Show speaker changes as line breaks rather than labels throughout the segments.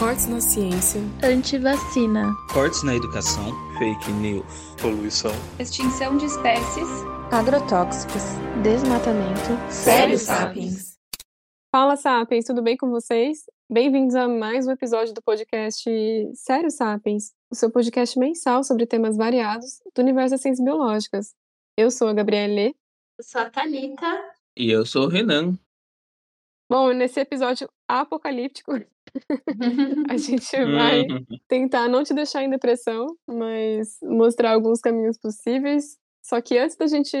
Cortes na ciência.
Antivacina.
Cortes na educação.
Fake news. Poluição.
Extinção de espécies.
Agrotóxicos. Desmatamento.
Sério Sapiens.
Fala Sapiens, tudo bem com vocês? Bem-vindos a mais um episódio do podcast Sério Sapiens, o seu podcast mensal sobre temas variados do universo das ciências biológicas. Eu sou a Gabriele.
Eu sou a Thalita.
E eu sou o Renan.
Bom, nesse episódio apocalíptico, a gente vai
Uhum.
tentar não te deixar em depressão, mas mostrar alguns caminhos possíveis. Só que antes da gente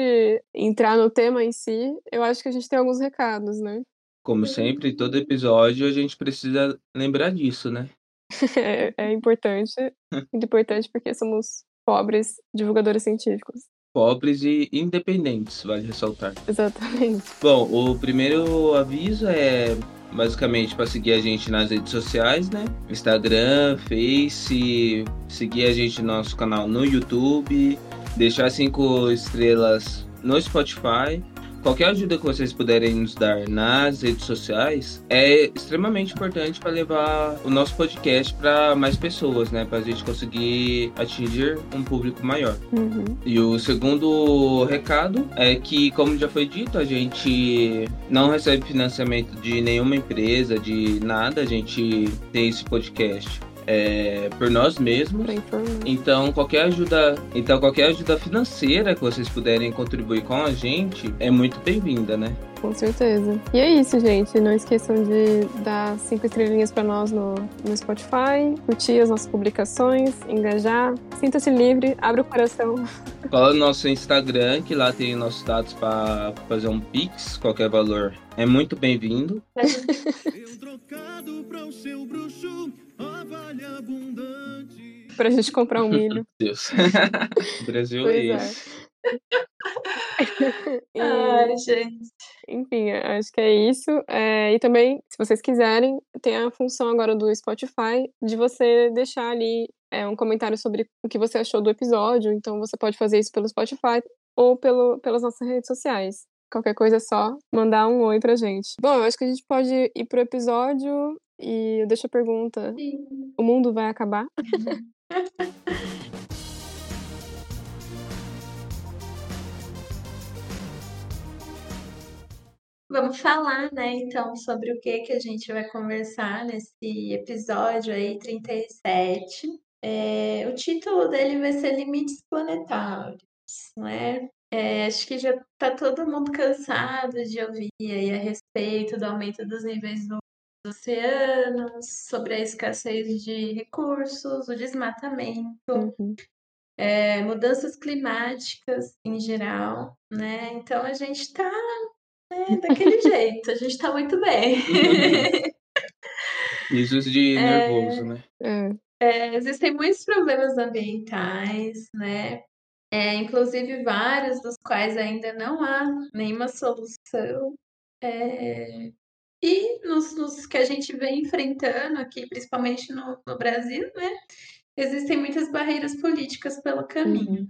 entrar no tema em si, eu acho que a gente tem alguns recados, né?
Como sempre, todo episódio a gente precisa lembrar disso, né?
É, é importante, muito importante porque somos pobres divulgadores científicos.
Pobres e independentes, vale ressaltar.
Exatamente.
Bom, o primeiro aviso é basicamente para seguir a gente nas redes sociais, né? Instagram, Face, seguir a gente no nosso canal no YouTube, deixar cinco estrelas no Spotify. Qualquer ajuda que vocês puderem nos dar nas redes sociais é extremamente importante para levar o nosso podcast para mais pessoas, né? Para a gente conseguir atingir um público maior.
Uhum.
E o segundo recado é que, como já foi dito, a gente não recebe financiamento de nenhuma empresa, de nada. A gente tem esse podcast é, por nós mesmos. Então qualquer ajuda, então qualquer ajuda financeira que vocês puderem contribuir com a gente é muito bem-vinda, né?
Com certeza. E é isso, gente. Não esqueçam de dar cinco estrelinhas pra nós no, no Spotify, curtir as nossas publicações, engajar. Sinta-se livre, abre o coração.
Cola no nosso Instagram, que lá tem nossos dados para fazer um Pix, qualquer valor é muito bem-vindo.
Eu trocado pra o seu bruxo, a vale abundante.
Pra gente comprar um milho.
Deus. Brasil
Pois
é
é. E,
Ai, gente.
enfim, acho que é isso. É, e também, se vocês quiserem, tem a função agora do Spotify de você deixar ali é, um comentário sobre o que você achou do episódio. Então você pode fazer isso pelo Spotify ou pelo, pelas nossas redes sociais. Qualquer coisa é só mandar um oi pra gente. Bom, eu acho que a gente pode ir pro episódio e eu deixo a pergunta:
Sim.
o mundo vai acabar?
Vamos falar, né, então, sobre o que que a gente vai conversar nesse episódio aí, 37. É, o título dele vai ser Limites Planetários, né? É, acho que já tá todo mundo cansado de ouvir aí a respeito do aumento dos níveis do- dos oceanos, sobre a escassez de recursos, o desmatamento,
Uhum.
é, mudanças climáticas em geral, né? Então a gente tá né, daquele jeito, a gente tá muito bem.
Isso de nervoso, né?
É,
É, existem muitos problemas ambientais, né? É, inclusive vários dos quais ainda não há nenhuma solução. É, e nos, nos que a gente vem enfrentando aqui, principalmente no, no Brasil, né? Existem muitas barreiras políticas pelo caminho.
uhum.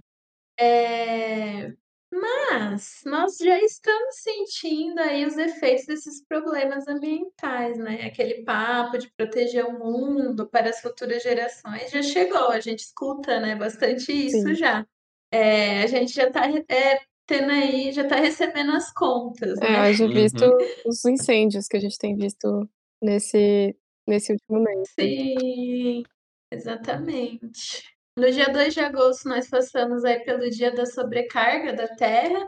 É, mas nós já estamos sentindo aí os efeitos desses problemas ambientais, né? Aquele papo de proteger o mundo para as futuras gerações já chegou, a gente escuta, né, bastante isso
Sim.
já. É, a gente já está tendo aí, já está recebendo as contas,
É,
né?
haja
Uhum.
visto os incêndios que a gente tem visto nesse, nesse último mês.
Sim, exatamente. No dia 2 de agosto, nós passamos aí pelo dia da sobrecarga da Terra,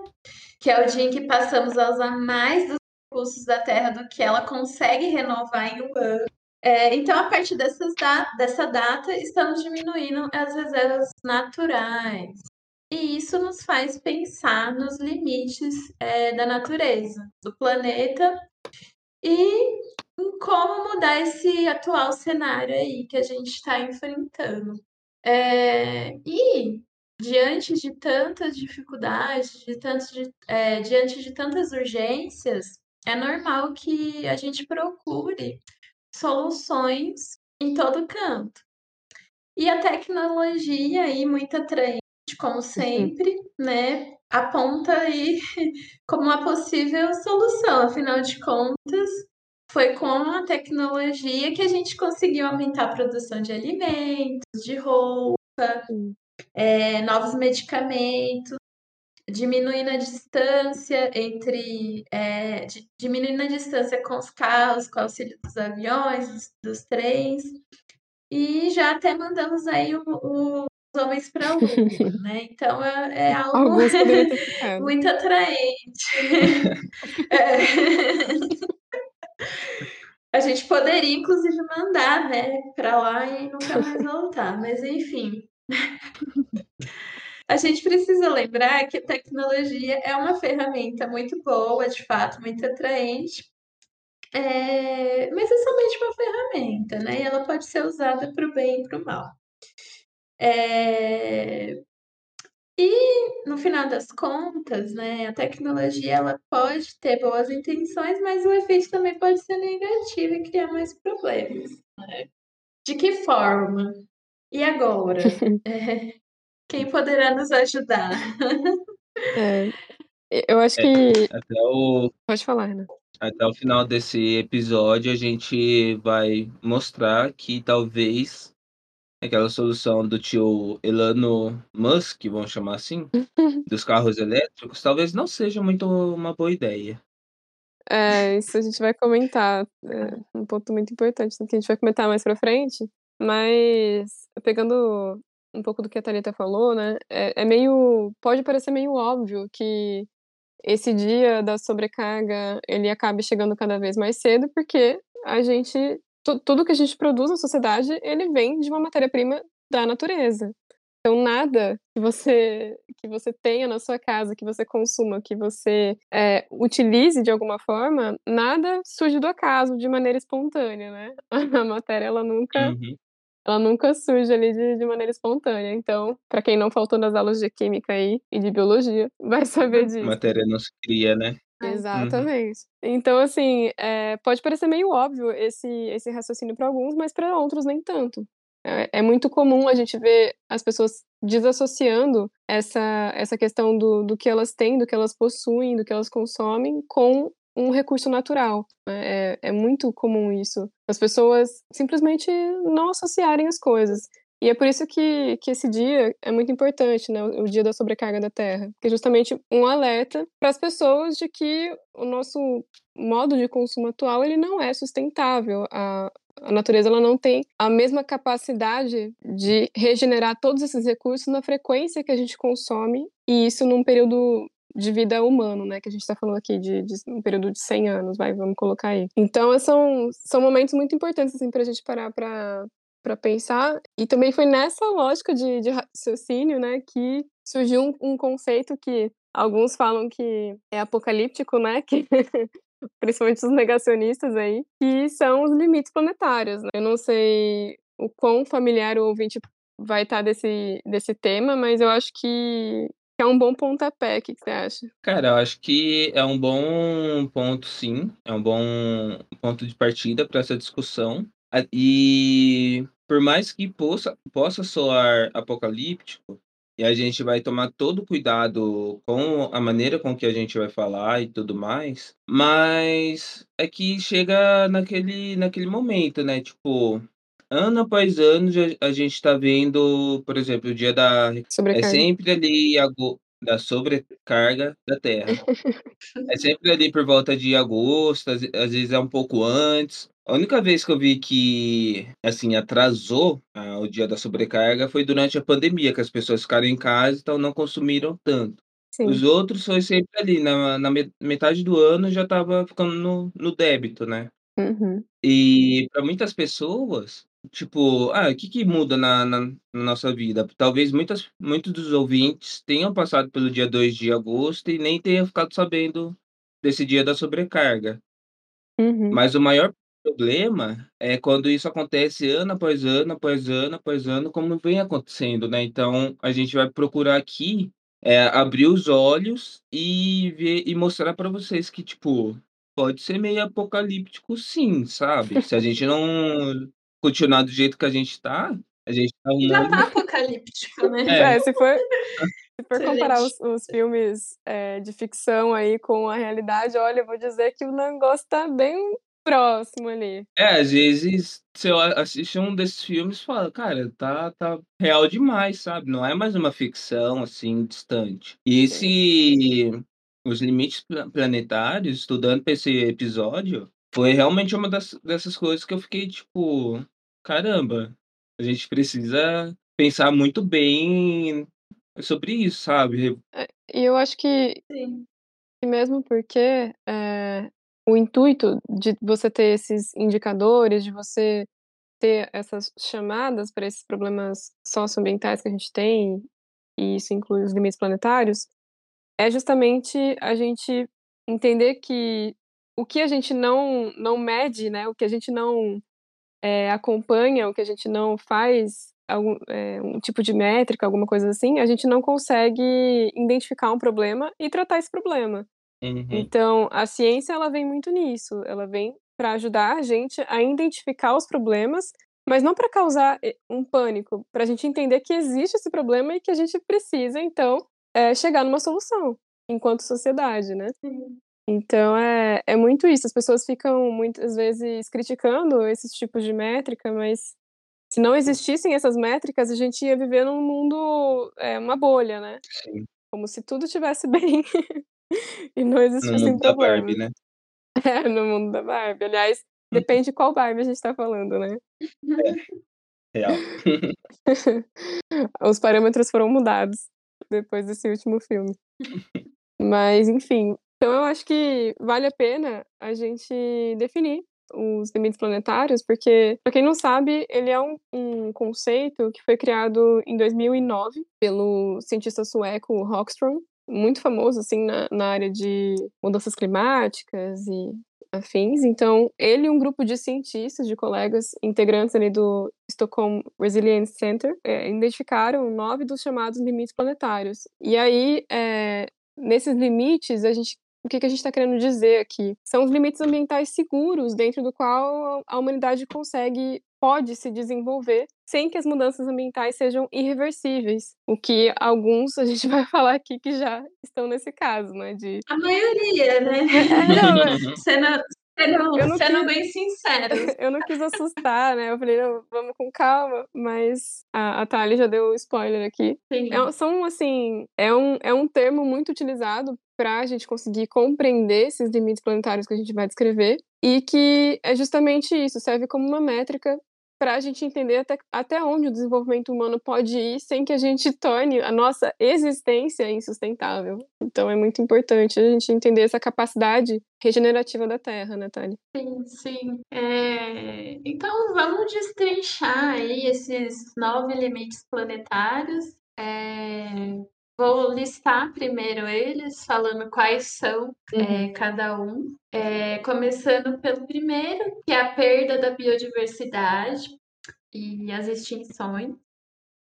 que é o dia em que passamos a usar mais dos recursos da Terra do que ela consegue renovar em um ano. É, então, a partir dessas da- dessa data, estamos diminuindo as reservas naturais. E isso nos faz pensar nos limites, é, da natureza, do planeta, e em como mudar esse atual cenário aí que a gente está enfrentando. É, e diante de tantas dificuldades, de tantos, de- é, diante de tantas urgências, é normal que a gente procure soluções em todo canto. E a tecnologia aí, muito atraente, como sempre, né, aponta aí como uma possível solução. Afinal de contas, foi com a tecnologia que a gente conseguiu aumentar a produção de alimentos, de roupa, é, novos medicamentos, diminuindo a distância entre. É, diminuindo a distância com os carros, com o auxílio dos aviões, dos, dos trens. E já até mandamos aí o, o homens para a lua, né? Então é, é algo muito atraente. é. A gente poderia, inclusive, mandar, né, para lá e nunca mais voltar, mas enfim. A gente precisa lembrar que a tecnologia é uma ferramenta muito boa, de fato, muito atraente, é... mas é somente uma ferramenta, né? E ela pode ser usada para o bem e para o mal. É... E no final das contas, né, a tecnologia ela pode ter boas intenções, mas o efeito também pode ser negativo e criar mais problemas. Né? De que forma? E agora? é, quem poderá nos ajudar?
É, eu acho é, que.
Até o...
Pode falar, né?
Até o final desse episódio, a gente vai mostrar que talvez aquela solução do tio Elano Musk, vamos chamar assim, dos carros elétricos, talvez não seja muito uma boa ideia.
É, isso a gente vai comentar. É um ponto muito importante que a gente vai comentar mais pra frente. Mas, pegando um pouco do que a Thalita falou, né? É, é meio. Pode parecer meio óbvio que esse dia da sobrecarga ele acabe chegando cada vez mais cedo, porque a gente tudo que a gente produz na sociedade, ele vem de uma matéria-prima da natureza. Então nada que você que você tenha na sua casa, que você consuma, que você é, utilize de alguma forma, nada surge do acaso de maneira espontânea, né? A matéria ela nunca uhum. ela nunca surge ali de, de maneira espontânea. Então, para quem não faltou nas aulas de química aí e de biologia, vai saber disso.
Matéria não se cria, né?
Uhum. Exatamente. Uhum. Então, assim, é, pode parecer meio óbvio esse, esse raciocínio para alguns, mas para outros nem tanto. É, é, muito comum a gente ver as pessoas desassociando essa, essa questão do, do que elas têm, do que elas possuem, do que elas consomem com um recurso natural. Né? É, é muito comum isso. As pessoas simplesmente não associarem as coisas. E é por isso que, que esse dia é muito importante, né? O dia da sobrecarga da Terra. Que é justamente um alerta para as pessoas de que o nosso modo de consumo atual ele não é sustentável. A, a natureza ela não tem a mesma capacidade de regenerar todos esses recursos na frequência que a gente consome, e isso num período de vida humano, né? Que a gente está falando aqui de, de, um período de 100 anos, vai, vamos colocar aí. Então, são, são momentos muito importantes, assim, para a gente parar para para pensar. E também foi nessa lógica de, de raciocínio, né, que surgiu um, um, conceito que alguns falam que é apocalíptico, né, que principalmente os negacionistas aí, que são os limites planetários. Né? Eu não sei o quão familiar o ouvinte vai estar desse, desse tema, mas eu acho que é um bom pontapé. O que você acha?
Cara, eu acho que é um bom ponto, sim. É um bom ponto de partida para essa discussão. E por mais que possa, possa soar apocalíptico, e a gente vai tomar todo cuidado com a maneira com que a gente vai falar e tudo mais, mas é que chega naquele, naquele momento, né? Tipo, ano após ano a gente está vendo, por exemplo, o dia da. É sempre ali da sobrecarga da Terra. é sempre ali por volta de agosto, às, às vezes é um pouco antes. A única vez que eu vi que, assim, atrasou ah, o dia da sobrecarga foi durante a pandemia, que as pessoas ficaram em casa, então não consumiram tanto. Sim. Os outros foi sempre ali, na, na metade do ano já estava ficando no, no débito, né?
Uhum.
E para muitas pessoas, tipo, ah, o que, que muda na, na, na, nossa vida? Talvez muitas, muitos dos ouvintes tenham passado pelo dia 2 de agosto e nem tenham ficado sabendo desse dia da sobrecarga.
Uhum.
Mas o maior problema é quando isso acontece ano após ano, após ano, após ano, como vem acontecendo, né? Então, a gente vai procurar aqui é, abrir os olhos e ver e mostrar para vocês que, tipo, pode ser meio apocalíptico, sim, sabe? Se a gente não continuar do jeito que a gente tá, a gente tá
Já tá apocalíptico, né?
É, é se for. Se for comparar os, os filmes é, de ficção aí com a realidade, olha, eu vou dizer que o negócio tá bem próximo ali.
É, às vezes você assiste um desses filmes e fala, cara, tá, tá real demais, sabe? Não é mais uma ficção assim distante. E esse os limites planetários, estudando para esse episódio, foi realmente uma das, dessas coisas que eu fiquei tipo, caramba, a gente precisa pensar muito bem sobre isso, sabe?
É, e eu acho que,
Sim.
mesmo porque é, o intuito de você ter esses indicadores, de você ter essas chamadas para esses problemas socioambientais que a gente tem, e isso inclui os limites planetários, é justamente a gente entender que o que a gente não, não mede, né, o que a gente não é, acompanha, o que a gente não faz algum, é, um tipo de métrica, alguma coisa assim, a gente não consegue identificar um problema e tratar esse problema.
Uhum.
Então, a ciência ela vem muito nisso, ela vem para ajudar a gente a identificar os problemas, mas não para causar eh, um pânico, para a gente entender que existe esse problema e que a gente precisa, então, é, chegar numa solução enquanto sociedade, né?
Sim.
Então é, é muito isso. As pessoas ficam muitas vezes criticando esses tipos de métrica, mas se não existissem essas métricas, a gente ia viver num mundo, é, uma bolha, né?
Sim.
Como se tudo estivesse bem e não
No
existissem
mundo da
problemas.
Barbie, né?
É, no mundo da Barbie. Aliás, depende de qual Barbie a gente tá falando, né?
Real.
Os parâmetros foram mudados depois desse último filme. Mas, enfim. Então, eu acho que vale a pena a gente definir os limites planetários, porque, para quem não sabe, ele é um, um, conceito que foi criado em 2009 pelo cientista sueco Rockström, muito famoso assim na, na área de mudanças climáticas e afins. Então, ele e um grupo de cientistas, de colegas integrantes ali do Stockholm Resilience Center, é, identificaram nove dos chamados limites planetários. E aí, é, nesses limites, a gente o que, que a gente está querendo dizer aqui? São os limites ambientais seguros dentro do qual a humanidade consegue, pode se desenvolver sem que as mudanças ambientais sejam irreversíveis. O que alguns a gente vai falar aqui que já estão nesse caso, né? De...
A maioria, né?
É, não,
sendo,
eu não
sendo
quis-
bem sincero.
eu não quis assustar, né? Eu falei, não, vamos com calma, mas a, a Thali já deu spoiler aqui. É, são, assim, é um, é um termo muito utilizado para a gente conseguir compreender esses limites planetários que a gente vai descrever e que é justamente isso, serve como uma métrica para a gente entender até, até onde o desenvolvimento humano pode ir sem que a gente torne a nossa existência insustentável. Então é muito importante a gente entender essa capacidade regenerativa da Terra, né, Thali?
Sim, sim. É, Então vamos destrinchar aí esses nove limites planetários. É, Vou listar primeiro eles, falando quais são é, cada um. É, começando pelo primeiro, que é a perda da biodiversidade e as extinções,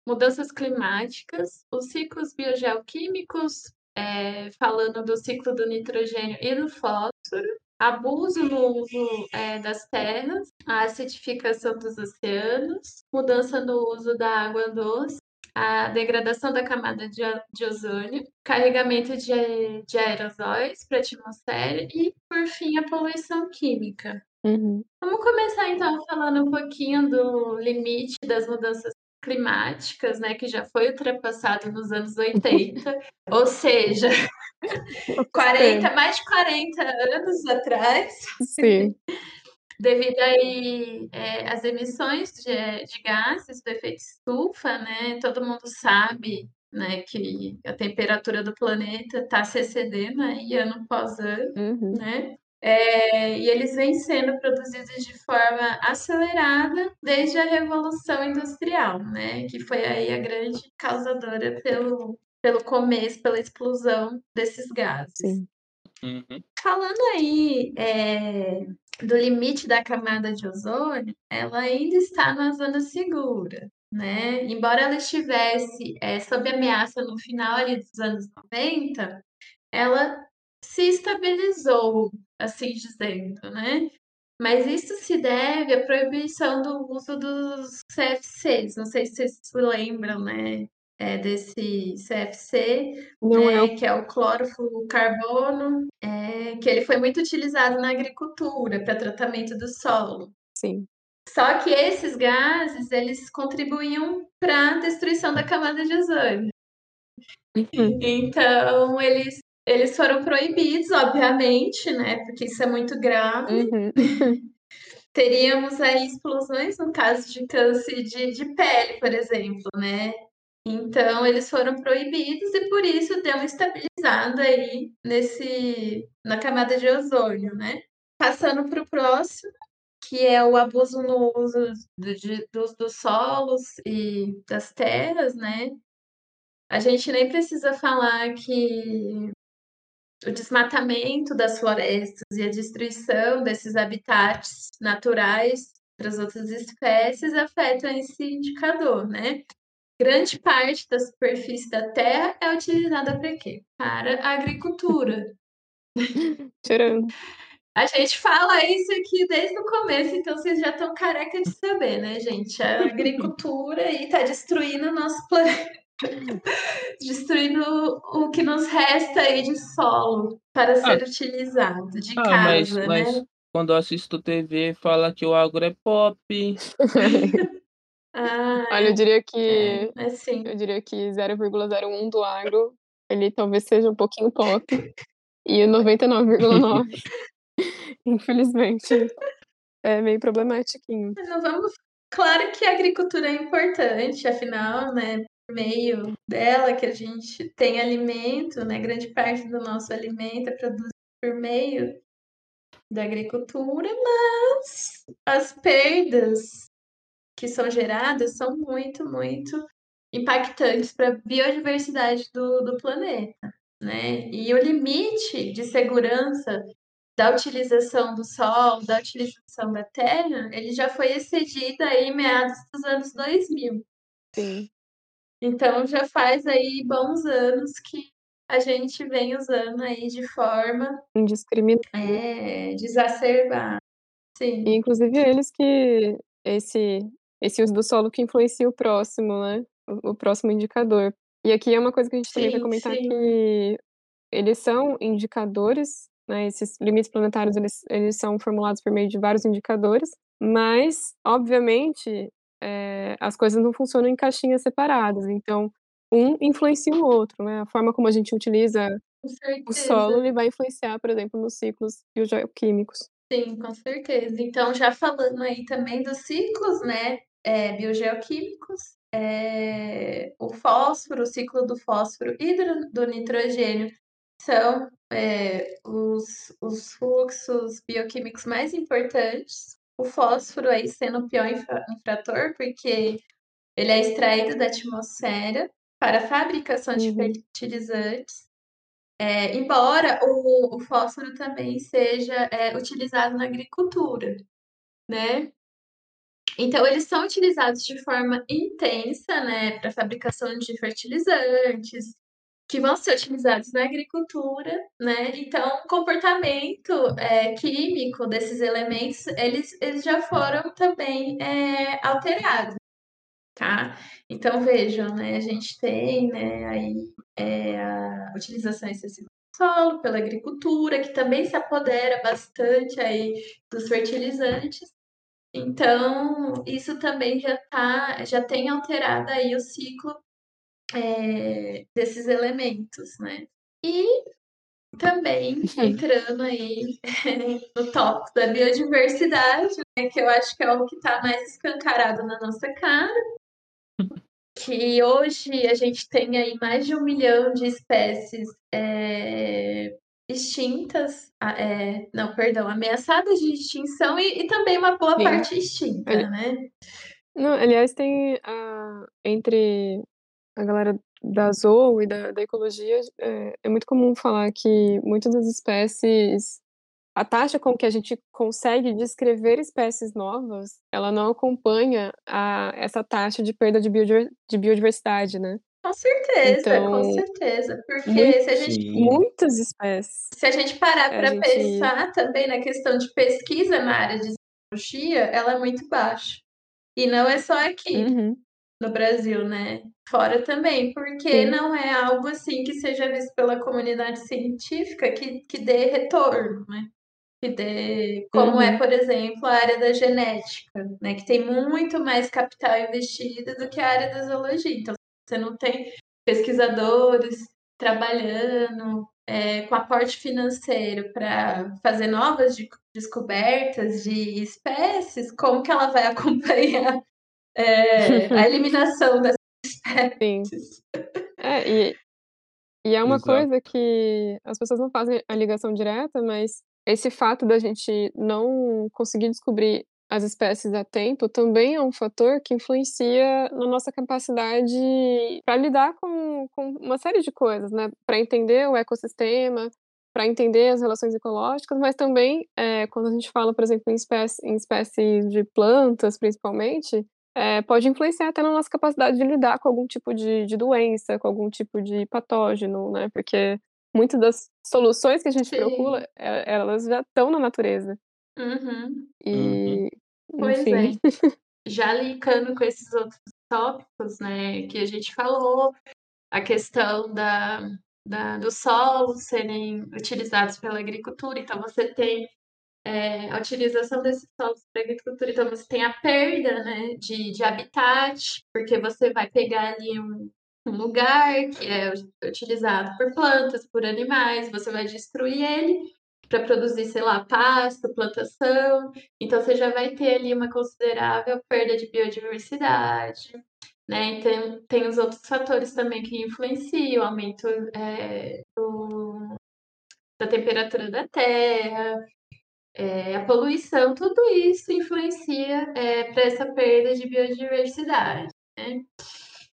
mudanças climáticas, os ciclos biogeoquímicos, é, falando do ciclo do nitrogênio e do fósforo, abuso no uso é, das terras, a acidificação dos oceanos, mudança no uso da água doce, a degradação da camada de, de ozônio, carregamento de, de aerosóis para a atmosfera e, por fim, a poluição química.
Uhum.
Vamos começar então falando um pouquinho do limite das mudanças climáticas, né, que já foi ultrapassado nos anos 80, ou seja, 40, mais de 40 anos atrás,
Sim.
devido aí é, às emissões de, de gases do efeito estufa, né? Todo mundo sabe, né, que a temperatura do planeta está se excedendo aí ano após ano,
Uhum.
né? É, e eles vêm sendo produzidos de forma acelerada desde a Revolução Industrial, né? Que foi aí a grande causadora pelo, pelo começo, pela explosão desses gases.
Sim.
Uhum.
Falando aí é, do limite da camada de ozônio, ela ainda está na zona segura, né? Embora ela estivesse é, sob ameaça no final ali dos anos 90, ela se estabilizou, assim dizendo, né? Mas isso se deve à proibição do uso dos CFCs. Não sei se vocês se lembram, né? É, desse CFC, né,
é
que é o clorofluorcarbono, é, que ele foi muito utilizado na agricultura para tratamento do solo.
sim.
Só que esses gases, eles contribuíam para a destruição da camada de ozônio.
Uhum.
Então, eles, eles foram proibidos, obviamente, né? Porque isso é muito grave.
Uhum.
Teríamos aí explosões no caso de câncer de, de pele, por exemplo, né? Então, eles foram proibidos e por isso deu uma estabilizada aí nesse, na camada de ozônio, né? Passando para o próximo, que é o abuso no uso do- de- dos, dos solos e das terras, né? A gente nem precisa falar que o desmatamento das florestas e a destruição desses habitats naturais para as outras espécies afetam esse indicador, né? Grande parte da superfície da Terra é utilizada para quê? Para a agricultura.
Tirando.
A gente fala isso aqui desde o começo, então vocês já estão careca de saber, né, gente? A agricultura aí tá destruindo o nosso planeta. destruindo o que nos resta aí de solo para ser utilizado, de
Ah, mas,
casa,
mas
né?
quando eu assisto TV, fala que o agro é pop.
Ah,
Olha, eu diria
é,
que
é sim.
eu diria que 0,01 do agro, ele talvez seja um pouquinho pop. E o 99,9, infelizmente, é meio problematiquinho.
Não vamos. Claro que a agricultura é importante, afinal, né? Por meio dela que a gente tem alimento, né? Grande parte do nosso alimento é produzido por meio da agricultura, mas as perdas que são geradas são muito, muito impactantes para a biodiversidade do, do planeta, né? E o limite de segurança da utilização do solo, da utilização da terra, ele já foi excedido aí em meados dos anos 2000.
Sim.
Então já faz aí bons anos que a gente vem usando aí de forma
Indiscriminado.
é, desacerbada. Sim,
E inclusive eles que esse esse uso do solo que influencia o próximo, né? O, o próximo indicador. E aqui é uma coisa que a gente também vai
sim,
comentar
sim.
que eles são indicadores, né? Esses limites planetários eles, eles são formulados por meio de vários indicadores, mas obviamente é, as coisas não funcionam em caixinhas separadas. Então um influencia o outro, né? A forma como a gente utiliza o solo ele vai influenciar, por exemplo, nos ciclos biogeoquímicos.
Sim, com certeza. Então, já falando aí também dos ciclos, né, é, biogeoquímicos, é, o fósforo, o ciclo do fósforo e do, do nitrogênio são é, os, os fluxos bioquímicos mais importantes. O fósforo aí sendo o pior infra- infrator, porque ele é extraído da atmosfera para a fabricação de
Uhum.
fertilizantes. É, embora o, o fósforo também seja é, utilizado na agricultura, né? Então, eles são utilizados de forma intensa, né, para fabricação de fertilizantes, que vão ser utilizados na agricultura, né? Então, o comportamento é, químico desses elementos, eles, eles já foram também é, alterados, tá? Então, vejam, né, a gente tem, né, aí é, a utilização excessiva solo pela agricultura, que também se apodera bastante aí dos fertilizantes. Então, isso também já tá, já tem alterado aí o ciclo é, desses elementos, né? E também entrando aí no tópico da biodiversidade, né, que eu acho que é o que está mais escancarado na nossa cara, que hoje a gente tem aí mais de um milhão de espécies é, extintas, é, não, perdão, ameaçadas de extinção e, e também uma boa
Sim.
parte extinta,
Ali-
né?
Não, aliás, tem a, entre a galera da zoo e da, da ecologia, é, é muito comum falar que muitas das espécies, a taxa com que a gente consegue descrever espécies novas, ela não acompanha a, essa taxa de perda de biodiversidade, né?
Com certeza, com
Então,
certeza, porque
muito-
se a gente.
Muitas espécies.
Se a gente parar para
gente-
pensar também na questão de pesquisa na área de zoologia, ela é muito baixa. E não é só aqui,
Uhum.
no Brasil, né? Fora também, porque
Sim.
não é algo assim que seja visto pela comunidade científica que, que dê retorno, né? Que dê, como é,
Uhum.
por exemplo, a área da genética, né? Que tem muito mais capital investido do que a área da zoologia. Então, você não tem pesquisadores trabalhando é, com aporte financeiro para fazer novas de- descobertas de espécies, como que ela vai acompanhar é, a eliminação das
Sim.
espécies?
É, e, e é uma
Exato.
coisa que as pessoas não fazem a ligação direta, mas esse fato da gente não conseguir descobrir as espécies a tempo também é um fator que influencia na nossa capacidade para lidar com, com uma série de coisas, né? Para entender o ecossistema, para entender as relações ecológicas, mas também é, quando a gente fala, por exemplo, em espécies em espécie de plantas, principalmente, é, pode influenciar até na nossa capacidade de lidar com algum tipo de, de doença, com algum tipo de patógeno, né? Porque muitas das soluções que a gente
Sim.
procura, é, elas já estão na natureza.
Uhum.
E,
Pois
enfim,
é. Já linkando com esses outros tópicos, né, que a gente falou, a questão da, da, dos solos serem utilizados pela agricultura, então você tem é, a utilização desses solos para agricultura, então você tem a perda né, de, de habitat, porque você vai pegar ali um, um lugar que é utilizado por plantas, por animais, você vai destruir ele para produzir, sei lá, pasto, plantação, então você já vai ter ali uma considerável perda de biodiversidade. Né? Então, tem os outros fatores também que influenciam, o aumento é, do, da temperatura da terra, é, a poluição, tudo isso influencia é, para essa perda de biodiversidade. Né?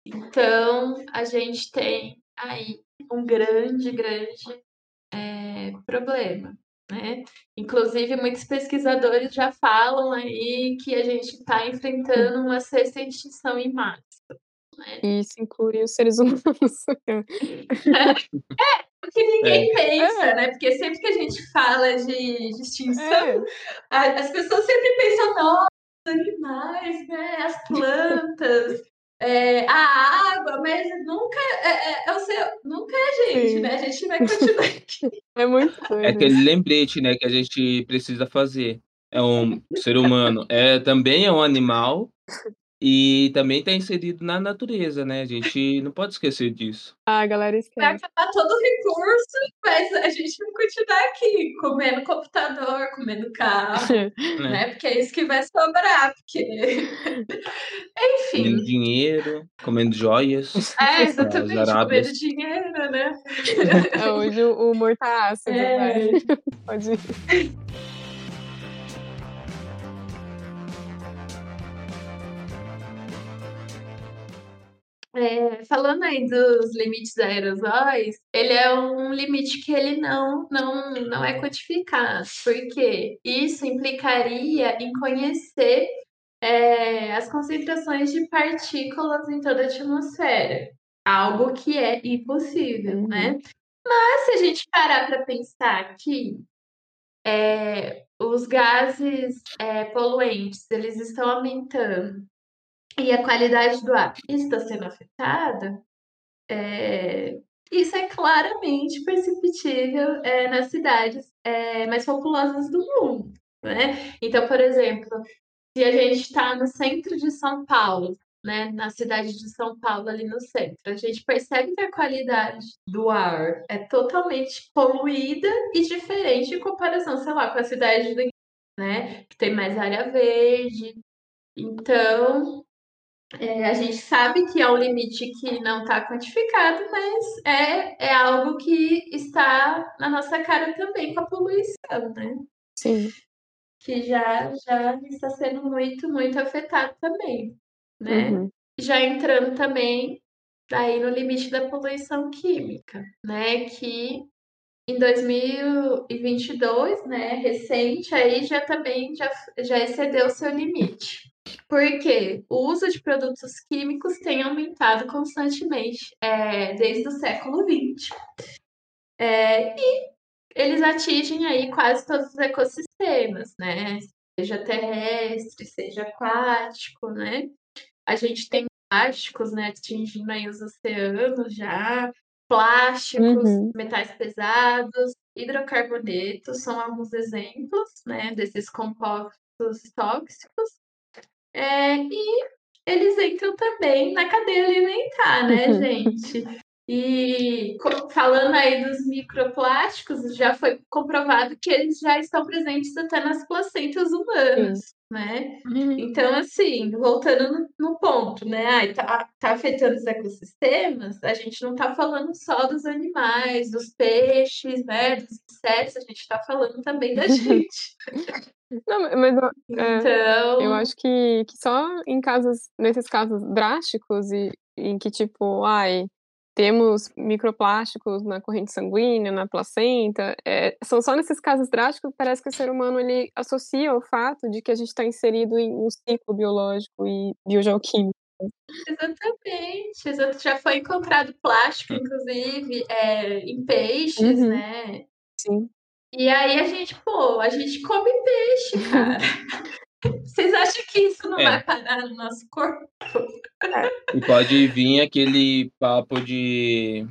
Então, a gente tem aí um grande, grande é, problema. Né? Inclusive, muitos pesquisadores já falam aí que a gente está enfrentando uma sexta extinção em massa. Né?
isso inclui os seres humanos.
O que ninguém pensa,
É.
né? Porque sempre que a gente fala de, de extinção,
É,
a- as pessoas sempre pensam, nossa, os animais, né? As plantas, é, a água, mas nunca é, é, é o ser, nunca é a gente,
Sim.
né? A gente vai continuar aqui.
é muito
É aquele lembrete, né, que a gente precisa fazer. É um ser humano, é também é um animal e também está inserido na natureza, né? A gente não pode esquecer disso.
Ah, galera
Vai
esquece.
acabar todo o recurso, mas a gente vai continuar aqui, comendo computador, comendo carro,
Né?
né? Porque é isso que vai sobrar, porque...
Comendo
Enfim,
dinheiro, comendo joias.
é, exatamente, comendo dinheiro, né?
É, hoje o humor tá ácido,
É.
vai. Pode ir.
É, falando aí dos limites aerosóis, ele é um limite que ele não, não, não é quantificado, porque isso implicaria em conhecer é, as concentrações de partículas em toda a atmosfera, algo que é impossível,
Uhum.
né? Mas se a gente parar para pensar que é, os gases é, poluentes eles estão aumentando e a qualidade do ar está sendo afetada, é, isso é claramente perceptível é, nas cidades é, mais populosas do mundo. Né? Então, por exemplo, se a gente está no centro de São Paulo, né, na cidade de São Paulo, ali no centro, a gente percebe que a qualidade do ar é totalmente poluída e diferente em comparação, sei lá, com a cidade do né, que tem mais área verde. Então, é, a gente sabe que é um limite que não está quantificado, mas é, é algo que está na nossa cara também com a poluição, né?
Sim.
Que já, já está sendo muito, muito afetado também, né?
Uhum.
Já entrando também daí no limite da poluição química, né? Que em 2022, né, recente, aí já também já, já excedeu o seu limite. Porque o uso de produtos químicos tem aumentado constantemente é, desde o século XX. É, e eles atingem aí quase todos os ecossistemas, né? Seja terrestre, seja aquático, né? A gente tem plásticos, né, atingindo aí os oceanos já, plásticos,
Uhum.
metais pesados, hidrocarbonetos são alguns exemplos, né, desses compostos tóxicos. É, e eles entram também na cadeia alimentar, né, gente? E falando aí dos microplásticos, já foi comprovado que eles já estão presentes até nas placentas humanas, né? Então, assim, voltando no, no ponto, né? Ai, tá, tá afetando os ecossistemas, a gente não tá falando só dos animais, dos peixes, né? Dos insetos, a gente tá falando também da gente.
Não, mas é,
Então,
eu acho que, que só em casos, nesses casos drásticos e em que, tipo, ai, temos microplásticos na corrente sanguínea, na placenta, é, são só nesses casos drásticos que parece que o ser humano ele associa o fato de que a gente está inserido em um ciclo biológico e biogeoquímico.
exatamente, exato. Já foi encontrado plástico, inclusive, é, em peixes,
Uhum.
né?
Sim.
E aí a gente, pô, a gente come peixe, cara. Vocês acham que isso não
É.
vai parar no nosso corpo?
E pode vir aquele papo de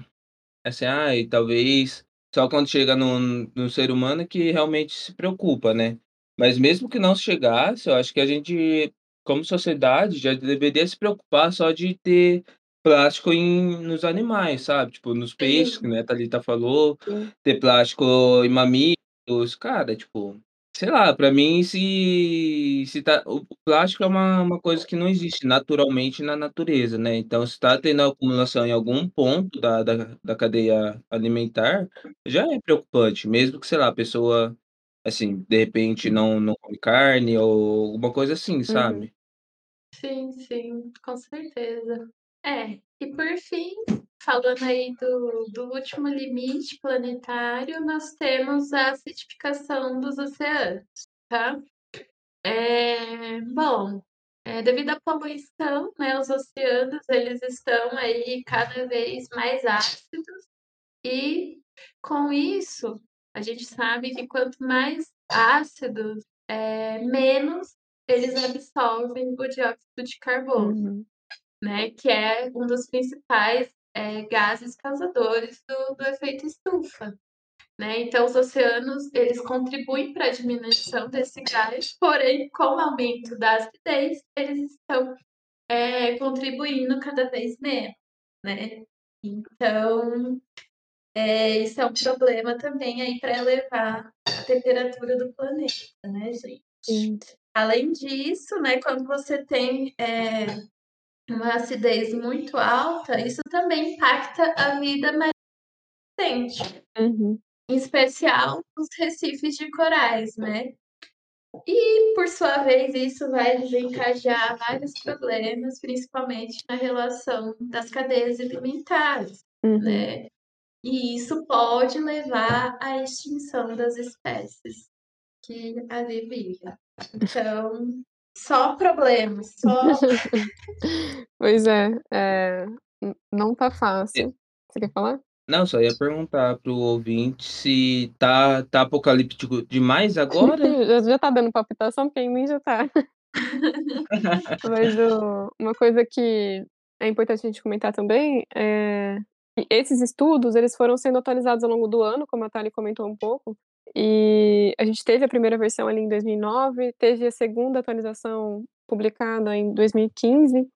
assim, ah, e talvez só quando chega no, no ser humano que realmente se preocupa, né? Mas mesmo que não chegasse, eu acho que a gente, como sociedade, já deveria se preocupar só de ter plástico em, nos animais, sabe? Tipo, nos peixes, que né, a Thalita falou,
Sim.
ter plástico em mamíferos, cara, tipo, sei lá, pra mim, se, se tá, o plástico é uma, uma coisa que não existe naturalmente na natureza, né? Então, se tá tendo acumulação em algum ponto da, da, da cadeia alimentar, já é preocupante, mesmo que, sei lá, a pessoa, assim, de repente não, não come carne ou alguma coisa assim,
Uhum.
sabe?
Sim, sim, com certeza. É, e por fim, falando aí do, do último limite planetário, nós temos a acidificação dos oceanos, tá? É, bom, é, devido à poluição, né, os oceanos eles estão aí cada vez mais ácidos e com isso a gente sabe que quanto mais ácidos, é, menos eles absorvem o dióxido de carbono
Uhum.
né, que é um dos principais é, gases causadores do, do efeito estufa. Né? Então, os oceanos eles contribuem para a diminuição desse gás, porém, com o aumento da acidez, eles estão é, contribuindo cada vez menos. Né? Então, é, isso é um problema também aí para elevar a temperatura do planeta, né, gente?
Sim.
Além disso, né, quando você tem é, uma acidez muito alta, isso também impacta a vida marinha,
Uhum.
em especial os recifes de corais, né? E, por sua vez, isso vai desencadear vários problemas, principalmente na relação das cadeias alimentares,
Uhum.
né? E isso pode levar à extinção das espécies que ali vivem. Então, só problemas, só
Pois é, é, não tá fácil. Você quer falar?
Não, só ia perguntar pro ouvinte se tá, tá apocalíptico demais agora.
já, já tá dando palpitação, porque em mim já tá. Mas o- uma coisa que é importante a gente comentar também é que esses estudos eles foram sendo atualizados ao longo do ano, como a Thali comentou um pouco. E a gente teve a primeira versão ali em 2009, teve a segunda atualização publicada em 2015,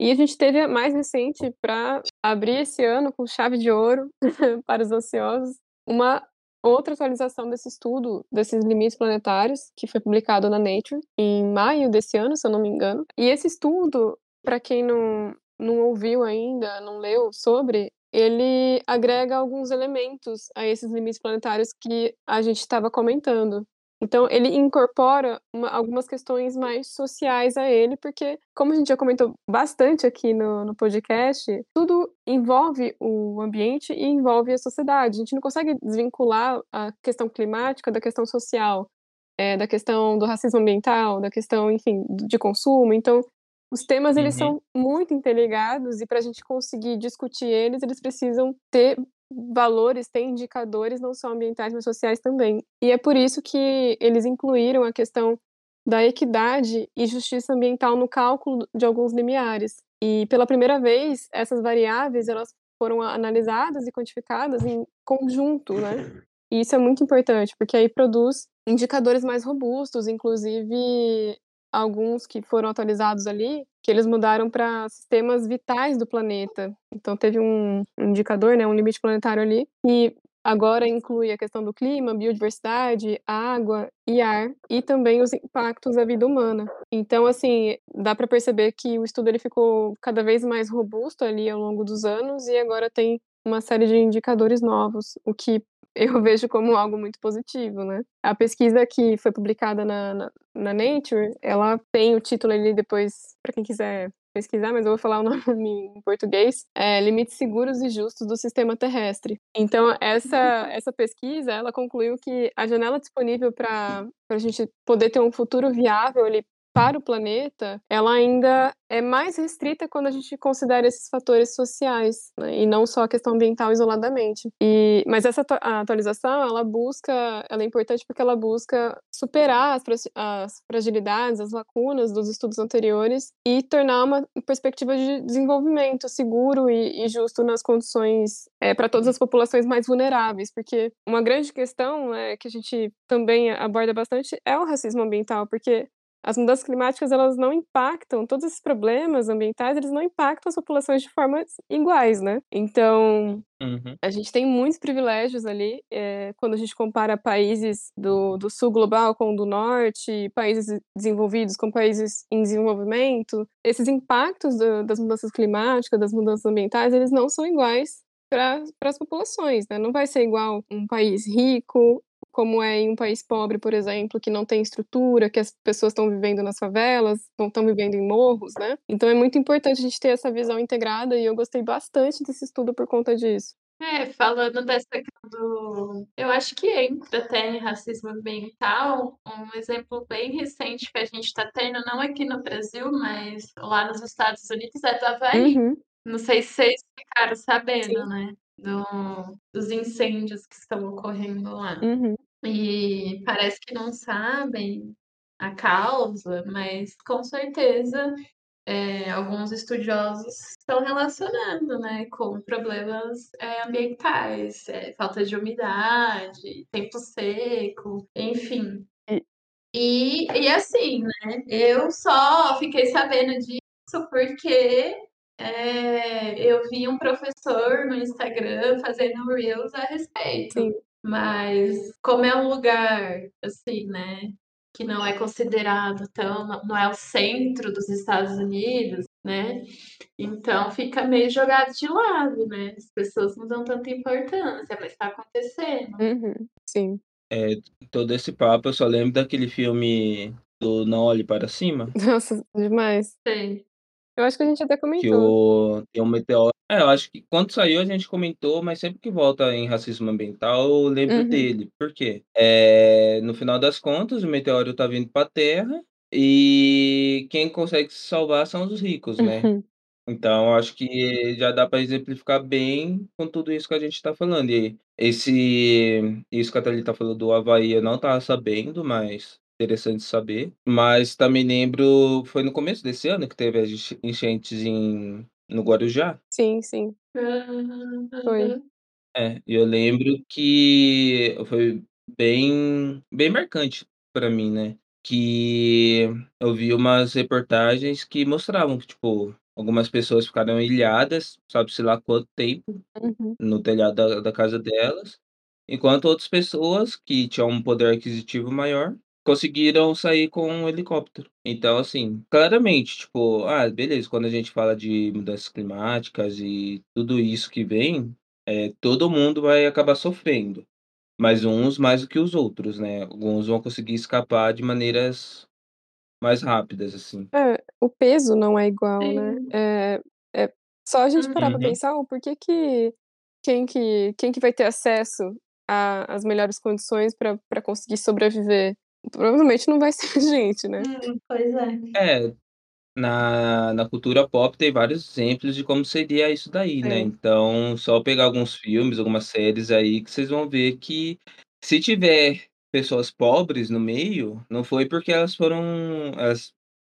e a gente teve a mais recente para abrir esse ano com chave de ouro para os ansiosos, uma outra atualização desse estudo, desses limites planetários, que foi publicado na Nature em maio desse ano, se eu não me engano. E esse estudo, para quem não, não ouviu ainda, não leu sobre, ele agrega alguns elementos a esses limites planetários que a gente estava comentando. Então, ele incorpora uma- algumas questões mais sociais a ele, porque, como a gente já comentou bastante aqui no, no podcast, tudo envolve o ambiente e envolve a sociedade. A gente não consegue desvincular a questão climática da questão social, é, da questão do racismo ambiental, da questão, enfim, de consumo. Então, os temas eles
Uhum.
são muito interligados e para a gente conseguir discutir eles, eles precisam ter valores, ter indicadores não só ambientais, mas sociais também. E é por isso que eles incluíram a questão da equidade e justiça ambiental no cálculo de alguns limiares. E pela primeira vez, essas variáveis elas foram analisadas e quantificadas em conjunto, né? E isso é muito importante, porque aí produz indicadores mais robustos, inclusive alguns que foram atualizados ali, que eles mudaram para sistemas vitais do planeta. Então teve um indicador, né, um limite planetário ali, e agora inclui a questão do clima, biodiversidade, água e ar e também os impactos à vida humana. Então, assim, dá para perceber que o estudo ele ficou cada vez mais robusto ali ao longo dos anos e agora tem uma série de indicadores novos, o que eu vejo como algo muito positivo, né? A pesquisa que foi publicada na, na, na Nature, ela tem o título ali depois, para quem quiser pesquisar, mas eu vou falar o nome em português, é Limites Seguros e Justos do Sistema Terrestre. Então, essa, essa pesquisa, ela concluiu que a janela disponível para a gente poder ter um futuro viável ali para o planeta, ela ainda é mais restrita quando a gente considera esses fatores sociais, né, e não só a questão ambiental isoladamente. E, mas essa atualização, ela busca, ela é importante porque ela busca superar as, as fragilidades, as lacunas dos estudos anteriores e tornar uma perspectiva de desenvolvimento seguro e, e justo nas condições é, para todas as populações mais vulneráveis, porque uma grande questão é, que a gente também aborda bastante é o racismo ambiental, porque as mudanças climáticas elas não impactam todos esses problemas ambientais eles não impactam as populações de formas iguais né então
Uhum.
a gente tem muitos privilégios ali é, quando a gente compara países do, do sul global com o do norte países desenvolvidos com países em desenvolvimento esses impactos do, das mudanças climáticas das mudanças ambientais eles não são iguais para as populações, né? Não vai ser igual um país rico como é em um país pobre, por exemplo, que não tem estrutura, que as pessoas estão vivendo nas favelas, não estão vivendo em morros, né? Então é muito importante a gente ter essa visão integrada e eu gostei bastante desse estudo por conta disso.
É, falando dessa questão do. Eu acho que entra até em racismo ambiental. Um exemplo bem recente que a gente está tendo, não aqui no Brasil, mas lá nos Estados Unidos, é do Havaí.
Uhum.
Não sei se vocês ficaram sabendo,
Sim.
né? Do, dos incêndios que estão ocorrendo lá.
Uhum.
E parece que não sabem a causa, mas com certeza é, alguns estudiosos estão relacionando né, com problemas é, ambientais, é, falta de umidade, tempo seco, enfim.
E-
E, e assim, né? Eu só fiquei sabendo disso porque é, eu vi um professor no Instagram fazendo reels a respeito.
Sim.
Mas como é um lugar, assim, né, que não é considerado tão, não é o centro dos Estados Unidos, né? Então fica meio jogado de lado, né? As pessoas não dão tanta importância, mas está acontecendo.
Uhum. Sim.
É, todo esse papo, eu só lembro daquele filme do Não Olhe Para Cima,
Nossa, demais.
Sei.
Eu acho que a gente até
que
comentou.
o, tem um meteoro. É, eu acho que quando saiu a gente comentou, mas sempre que volta em racismo ambiental, eu lembro
Uhum.
dele. Por quê? É, no final das contas, o meteoro tá vindo para a Terra e quem consegue se salvar são os ricos, né?
Uhum.
Então, acho que já dá para exemplificar bem com tudo isso que a gente está falando. E esse, isso que a Thalita falou do Havaí, eu não estava sabendo, mas interessante saber. Mas também lembro, foi no começo desse ano que teve as enche- enchentes em, no Guarujá.
Sim, sim. Foi.
É, e eu lembro que foi bem, bem marcante para mim, né? Que eu vi umas reportagens que mostravam que, tipo, algumas pessoas ficaram ilhadas, sabe-se lá quanto tempo,
Uhum.
no telhado da, da casa delas, enquanto outras pessoas que tinham um poder aquisitivo maior conseguiram sair com um helicóptero. Então, assim, claramente, tipo, ah, beleza, quando a gente fala de mudanças climáticas e tudo isso que vem, é, todo mundo vai acabar sofrendo, mas uns mais do que os outros, né? Alguns vão conseguir escapar de maneiras mais rápidas, assim.
É, o peso não é igual, né? É, é só a gente parar pra
Uhum.
pensar o porquê que quem que quem que vai ter acesso às melhores condições pra pra conseguir sobreviver? Provavelmente não vai ser a gente, né?
Hum, pois é.
É, na, na cultura pop tem vários exemplos de como seria isso daí, né?
É.
Então, só pegar alguns filmes, algumas séries aí que vocês vão ver que se tiver pessoas pobres no meio, não foi porque elas foram, elas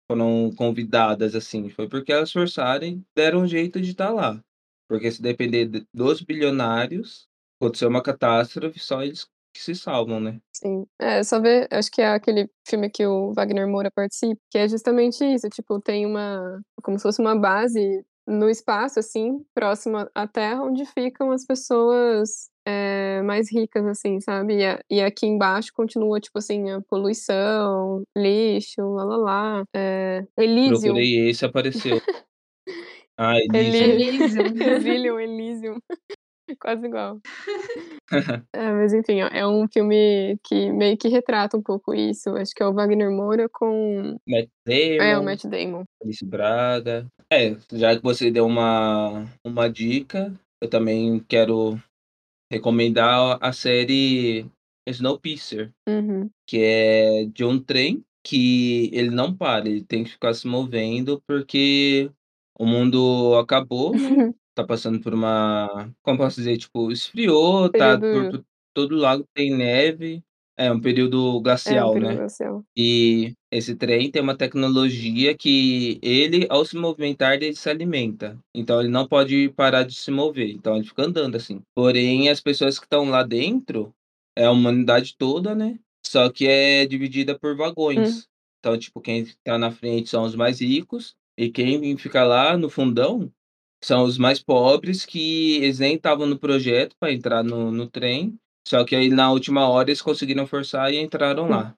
foram convidadas, assim, foi porque elas forçaram e deram um jeito de estar lá. Porque se depender dos bilionários, acontecer uma catástrofe, só eles que se salvam, né.
Sim. É, só ver acho que é aquele filme que o Wagner Moura participa, que é justamente isso, tipo, tem uma como se fosse uma base no espaço, assim, próximo à Terra, onde ficam as pessoas, eh, mais ricas, assim, sabe. E a e aqui embaixo continua, tipo assim, a poluição, lixo, lá-lá-lá, eh, Elysium.
Procurei esse, apareceu. Ah,
Ely
Elysium.
Elysium.
Exílium, Elysium. Quase igual. É, mas enfim, é um filme que meio que retrata um pouco isso, acho que é o Wagner Moura com
Matt
é, o
Damon,
Matt Damon.
Alice Braga. É, já que você deu uma uma dica, eu também quero recomendar a série Snowpiercer,
Uhum.
que é de um trem que ele não para, ele tem que ficar se movendo, porque o mundo acabou, né, tá passando por uma como posso dizer? Tipo, esfriou, tá
Período
todo lado tem neve. É, um período
É, um
glacial,
período
né.
glacial.
E esse trem tem uma tecnologia que ele, ao se movimentar, ele se alimenta. Então ele não pode parar de se mover, então ele fica andando, assim. Porém, as pessoas que estão lá dentro, é a humanidade toda, né, só que é dividida por
Hum.
vagões. Então, tipo, quem tá na frente são os mais ricos, e quem fica lá no fundão, são os mais pobres, que eles nem estavam no projeto pra entrar no no trem, só que aí na última hora eles conseguiram forçar e entraram
Hum.
lá.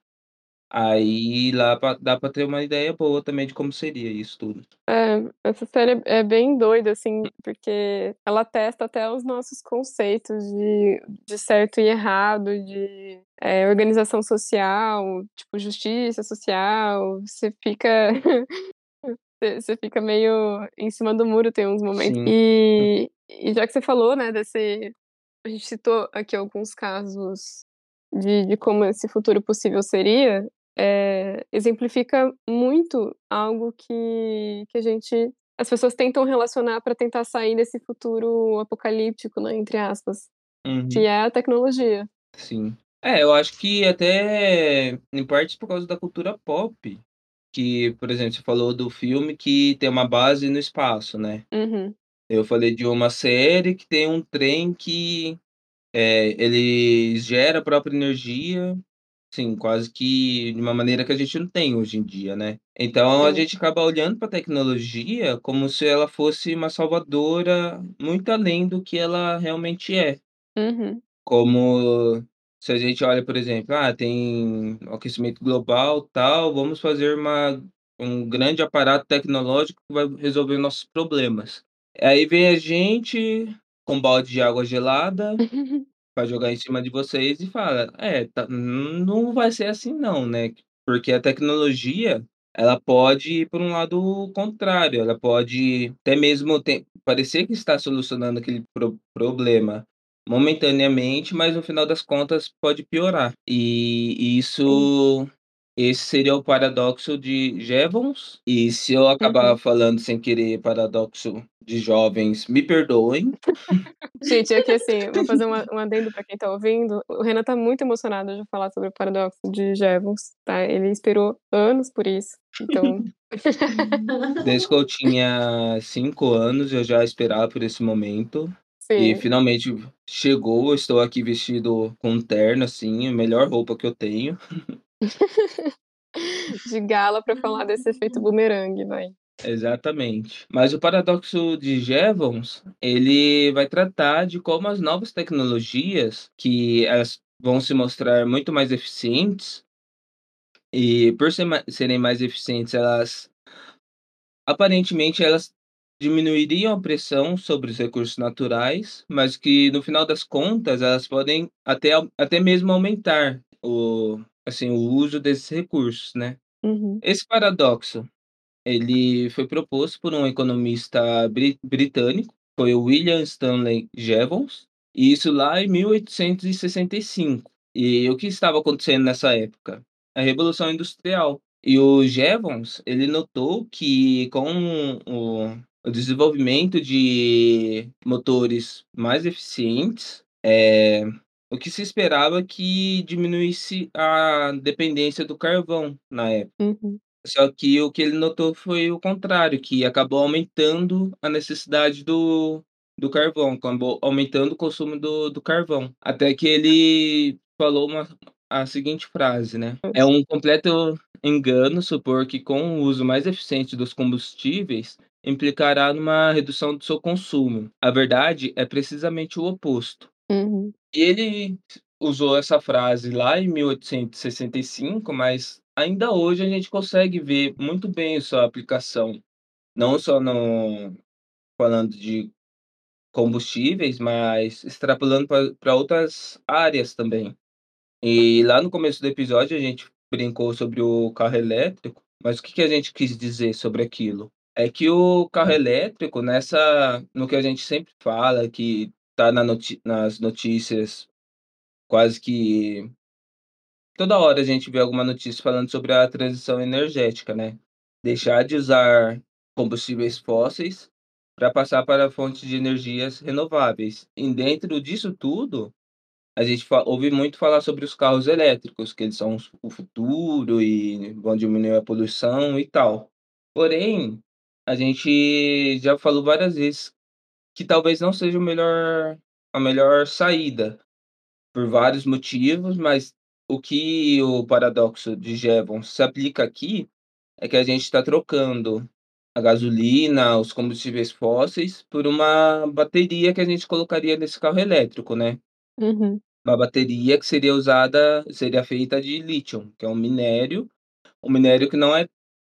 Aí lá pra dá pra ter uma ideia boa também de como seria isso tudo.
É, essa série é é bem doida, assim, porque ela testa até os nossos conceitos de de certo e errado, de, eh, organização social, tipo, justiça social, você fica você fica meio em cima do muro, tem uns momentos. E e já que você falou, né, desse a gente citou aqui alguns casos de de como esse futuro possível seria, eh, exemplifica muito algo que que a gente as pessoas tentam relacionar pra tentar sair desse futuro apocalíptico, né, entre aspas, que
Uhum.
é a tecnologia.
Sim. É, eu acho que até em parte por causa da cultura pop, que, por exemplo, você falou do filme que tem uma base no espaço, né.
Uhum.
Eu falei de uma série que tem um trem que, eh, ele gera a própria energia, assim, quase que de uma maneira que a gente não tem hoje em dia, né. Então a
Sim.
gente acaba olhando pra tecnologia como se ela fosse uma salvadora muito além do que ela realmente é.
Uhum.
Como se a gente olha, por exemplo, ah, tem aquecimento global, tal, vamos fazer uma um grande aparato tecnológico que vai resolver nossos problemas. Aí vem a gente com um balde de água gelada pra jogar em cima de vocês e fala: "É, tá não vai ser assim não, né". Porque a tecnologia, ela pode ir por um lado contrário, ela pode até mesmo parecer que está solucionando aquele pro problema momentaneamente, mas no final das contas pode piorar. E isso esse seria o paradoxo de Jevons, e se eu acabar
Uhum.
falando sem querer paradoxo de jovens, me perdoem.
Gente, é que assim, vou fazer um um adendo pra quem tá ouvindo, o Renan tá muito emocionado de falar sobre o paradoxo de Jevons, tá, ele esperou anos por isso, então
Desde que eu tinha 5 anos, eu já esperava por esse momento, e
Sim.
finalmente chegou, estou aqui vestido com um terno, assim, a melhor roupa que eu tenho.
De gala pra falar desse efeito bumerangue, vai.
Exatamente. Mas o paradoxo de Jevons, ele vai tratar de como as novas tecnologias, que elas vão se mostrar muito mais eficientes e por serem mais eficientes, elas aparentemente elas diminuiriam a pressão sobre os recursos naturais, mas que no final das contas elas podem até até mesmo aumentar o assim, o uso desses recursos, né.
Uhum.
Esse paradoxo, ele foi proposto por um economista bri britânico, foi o William Stanley Jevons, e isso lá em 1865. E o que estava acontecendo nessa época? A revolução industrial. E o Jevons, ele notou que com o o desenvolvimento de motores mais eficientes, eh, o que se esperava que diminuísse a dependência do carvão na época.
Uhum.
Só que o que ele notou foi o contrário, que acabou aumentando a necessidade do do carvão, acabou aumentando o consumo do do carvão. Até que ele falou uma a seguinte frase, né: "É um completo engano supor que com o uso mais eficiente dos combustíveis, implicará numa redução do seu consumo. A verdade é precisamente o oposto".
Uhum.
E ele usou essa frase lá em 1865, mas ainda hoje a gente consegue ver muito bem sua aplicação, não só no falando de combustíveis, mas extrapolando pra outras áreas também. E lá no começo do episódio a gente brincou sobre o carro elétrico, mas o que que a gente quis dizer sobre aquilo? É que o carro elétrico nessa no que a gente sempre fala, que tá na noti nas notícias quase que toda hora a gente vê alguma notícia falando sobre a transição energética, né. Deixar de usar combustíveis fósseis pra passar para fontes de energias renováveis. E dentro disso tudo, a gente ouve muito falar sobre os carros elétricos, que eles são o futuro e vão diminuir a poluição e tal. Porém, a gente já falou várias vezes que talvez não seja o melhor a melhor saída, por vários motivos, mas o que o paradoxo de Jevons se aplica aqui, é que a gente tá trocando a gasolina, os combustíveis fósseis, por uma bateria que a gente colocaria nesse carro elétrico, né.
Uhum.
Uma bateria que seria usada seria feita de lítio, que é um minério, um minério que não é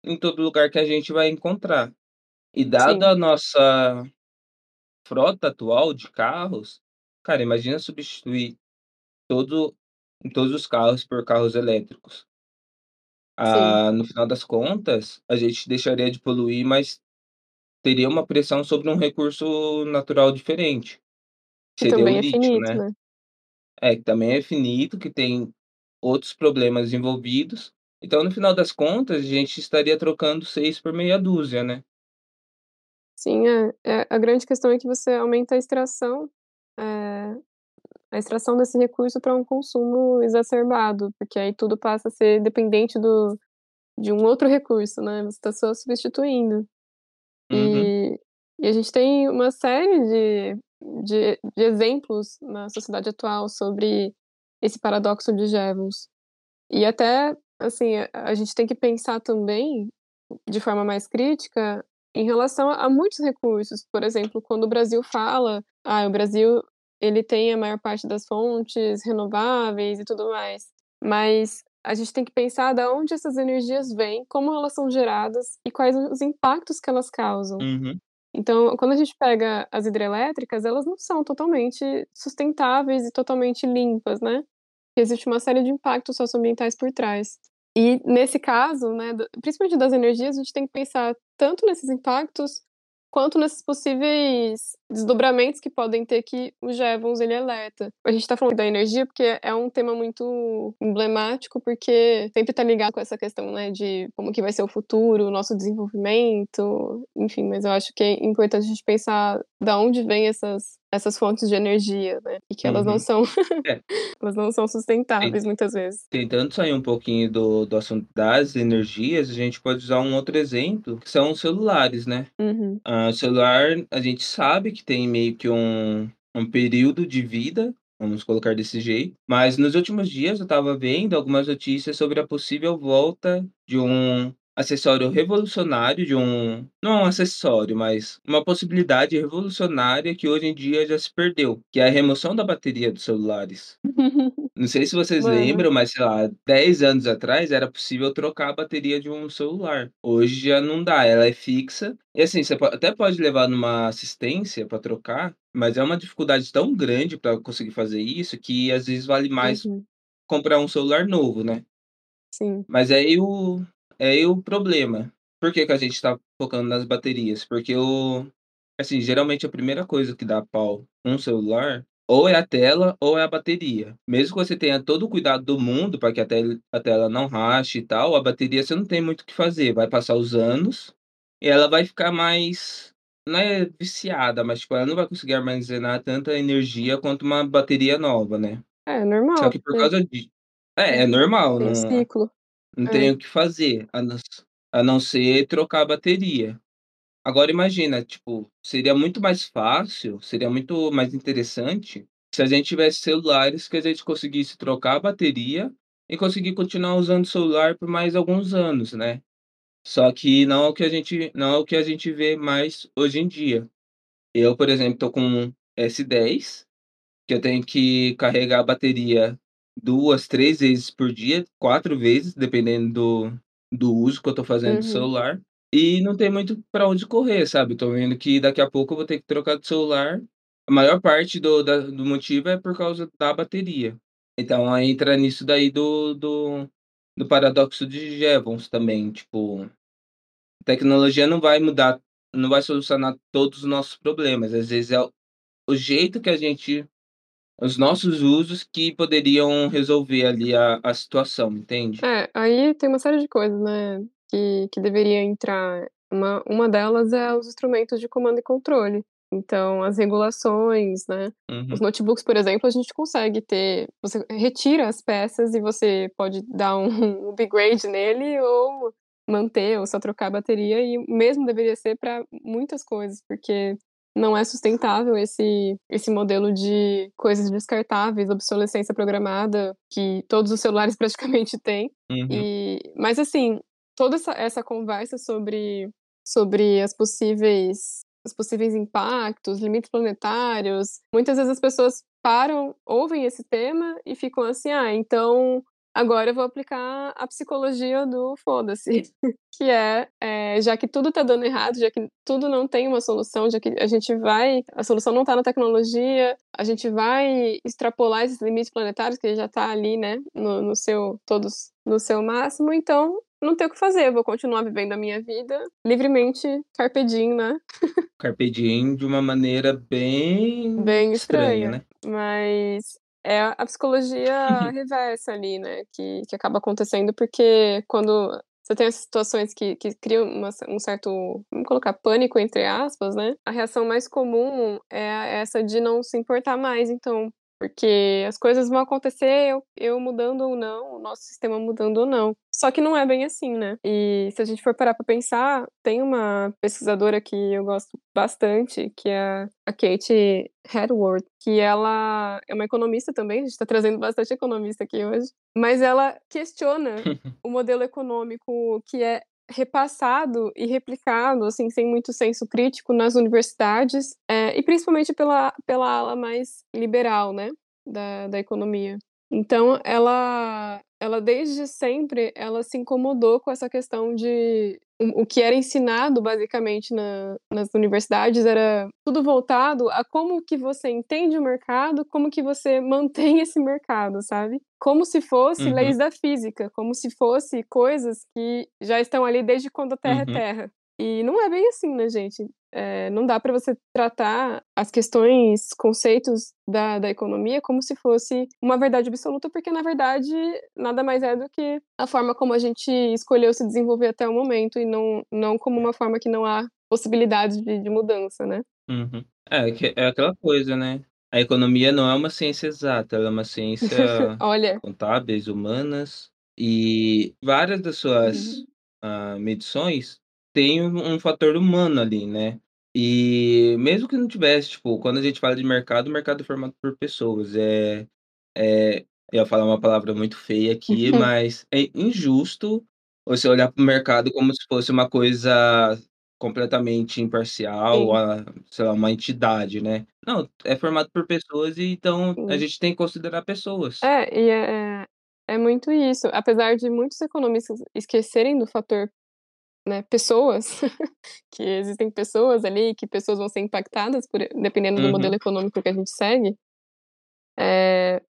em todo lugar que a gente vai encontrar. E dada a nossa frota atual de carros, cara, imagina substituir todo todos os carros por carros elétricos.
Sim.
Ah, no final das contas, a gente deixaria de poluir, mas teria uma pressão sobre um recurso natural diferente,
Que
seria o
também é
lítio,
finito,
né.
né.
É, que também é finito, que tem outros problemas envolvidos. Então, no final das contas, a gente estaria trocando 6 por meia dúzia, né.
Sim, é é a grande questão é que você aumenta a extração, eh, a extração desse recurso pra um consumo exacerbado, porque aí tudo passa a ser dependente do de um outro recurso, né, você tá só substituindo.
Uhum.
E e a gente tem uma série de de de exemplos na sociedade atual sobre esse paradoxo de Jevons. E até, assim, a a gente tem que pensar também, de forma mais crítica, em relação a muitos recursos, por exemplo, quando o Brasil fala: "Ah, o Brasil, ele tem a maior parte das fontes renováveis e tudo mais", mas a gente tem que pensar da onde essas energias vêm, como elas são geradas e quais os impactos que elas causam.
Uhum.
Então, quando a gente pega as hidrelétricas, elas não são totalmente sustentáveis e totalmente limpas, né, existe uma série de impactos socioambientais por trás. E nesse caso, né, principalmente das energias, a gente tem que pensar tanto nesses impactos, quanto nesses possíveis desdobramentos que podem ter que o Jevons ele alerta. A gente tá falando da energia, porque é um tema muito emblemático, porque sempre tá ligado com essa questão, né, de como que vai ser o futuro, o nosso desenvolvimento, enfim, mas eu acho que é importante a gente pensar da onde vêm essas essas fontes de energia, né, e que elas não
Uhum.
são
É.
elas não são
Ten
sustentáveis muitas vezes.
tentando sair um pouquinho do do assunto das energias, a gente pode usar um outro exemplo, que são os celulares, né.
Uhum.
Ah, o celular, a gente sabe que tem meio que um um período de vida, vamos colocar desse jeito, mas nos últimos dias eu estava vendo algumas notícias sobre a possível volta de um acessório revolucionário, de um não é um acessório, mas uma possibilidade revolucionária que hoje em dia já se perdeu, que é a remoção da bateria dos celulares. Não sei se vocês
Mano.
lembram, mas sei lá, 10 anos atrás era possível trocar a bateria de um celular. Hoje já não dá, ela é fixa, e assim, você até pode levar numa assistência pra trocar, mas é uma dificuldade tão grande pra conseguir fazer isso, que às vezes vale mais
Uhum.
comprar um celular novo, né.
Sim.
Mas aí o é aí o problema. Por que que a gente tá focando nas baterias? Porque o assim, geralmente a primeira coisa que dá pau num celular, ou é a tela ou é a bateria. Mesmo que você tenha todo o cuidado do mundo pra que a tel a tela não rache e tal, a bateria você não tem muito o que fazer, vai passar os anos, e ela vai ficar mais não é viciada, mas tipo, ela não vai conseguir armazenar tanta energia quanto uma bateria nova, né.
É
Só
normal,
que por
porque
causa de é, é normal,
tem um
não
ciclo.
Não tem
É.
o que fazer, a não a não ser trocar a bateria. Agora imagina, tipo, seria muito mais fácil, seria muito mais interessante se a gente tivesse celulares que a gente conseguisse trocar a bateria e conseguir continuar usando o celular por mais alguns anos, né? Só que não é o que a gente, não é o que a gente vê mais hoje em dia. Eu, por exemplo, tô com um S10, que eu tenho que carregar a bateria duas, três vezes por dia, quatro vezes, dependendo do, do uso que eu tô fazendo do
Uhum.
celular. E não tem muito para onde correr, sabe? Tô vendo que daqui a pouco eu vou ter que trocar de celular. A maior parte do, da- do motivo é por causa da bateria. Então aí entra nisso daí do, do, do paradoxo de Jevons também. Tipo, a tecnologia não vai mudar, não vai solucionar todos os nossos problemas. Às vezes é o o jeito que a gente. Os nossos usos que poderiam resolver ali a, a situação, entende?
É, aí tem uma série de coisas, né, que, que deveria entrar. Uma, uma delas é os instrumentos de comando e controle. Então, as regulações, né?
Uhum.
Os notebooks, por exemplo, a gente consegue ter. Você retira as peças e você pode dar um, upgrade nele ou manter ou só trocar a bateria. E o mesmo deveria ser para muitas coisas, porque não é sustentável esse, esse modelo de coisas descartáveis, obsolescência programada, que todos os celulares praticamente têm.
Uhum.
E, mas assim, toda essa, essa conversa sobre, sobre as possíveis os possíveis impactos, limites planetários, muitas vezes as pessoas param, ouvem esse tema e ficam assim, ah, então agora eu vou aplicar a psicologia do foda-se, que é, é, já que tudo tá dando errado, já que tudo não tem uma solução, já que a gente vai, a solução não tá na tecnologia, a gente vai extrapolar esses limites planetários que já tá ali, né, no, no seu, todos no seu máximo, então não tem o que fazer, eu vou continuar vivendo a minha vida livremente, carpe diem, né?
Carpe diem de uma maneira bem,
Bem
estranha,
estranha.
né?
Mas é a psicologia reversa ali, né? Que, que acaba acontecendo porque quando você tem essas situações que, que criam uma- um certo, vamos colocar, pânico, entre aspas, né? A reação mais comum é essa de não se importar mais, então. Porque as coisas vão acontecer, eu, eu mudando ou não, o nosso sistema mudando ou não. Só que não é bem assim, né? E se a gente for parar pra pensar, tem uma pesquisadora que eu gosto bastante, que é a Kate Hedworth, que ela é uma economista também, a gente tá trazendo bastante economista aqui hoje, mas ela questiona o modelo econômico que é repassado e replicado, assim, sem muito senso crítico nas universidades, é, e principalmente pela, pela ala mais liberal, né, da, da economia. Então, ela, ela desde sempre, ela se incomodou com essa questão de o, que era ensinado basicamente na, nas universidades era tudo voltado a como que você entende o mercado, como que você mantém esse mercado, sabe? Como se fosse
Uhum.
leis da física, como se fosse coisas que já estão ali desde quando a Terra
Uhum.
é Terra. E não é bem assim, né, gente? É, não dá para você tratar as questões, conceitos da, da economia como se fosse uma verdade absoluta, porque na verdade nada mais é do que a forma como a gente escolheu se desenvolver até o momento e não, não como uma forma que não há possibilidade de, de mudança, né?
Uhum. É, é aquela coisa, né? A economia não é uma ciência exata, ela é uma ciência
Olha,
contábeis, humanas, e várias das suas
Uhum.
ah, medições têm um, um fator humano ali, né? E mesmo que não tivesse, tipo, quando a gente fala de mercado, o mercado é formado por pessoas. É, é, eu ia falar uma palavra muito feia aqui, mas é injusto você olhar para o mercado como se fosse uma coisa completamente imparcial,
Sim.
a, sei lá, uma entidade, né? Não, é formado por pessoas e então a
Sim.
gente tem que considerar pessoas.
É, e é, é muito isso. Apesar de muitos economistas esquecerem do fator né, pessoas, que existem pessoas ali, que pessoas vão ser impactadas por, dependendo do
Uhum.
modelo econômico que a gente segue, é,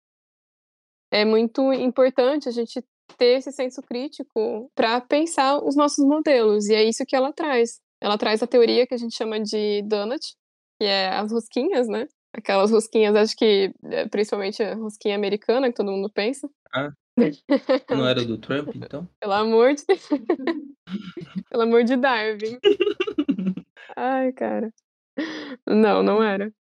é muito importante a gente ter esse senso crítico para pensar os nossos modelos, e é isso que ela traz. Ela traz a teoria que a gente chama de donut, que é as rosquinhas, né? Aquelas rosquinhas, acho que é, principalmente a rosquinha americana, que todo mundo pensa.
Ah, não era do Trump, então?
Pelo amor de Pelo amor de Darwin. Ai, cara. Não, não era.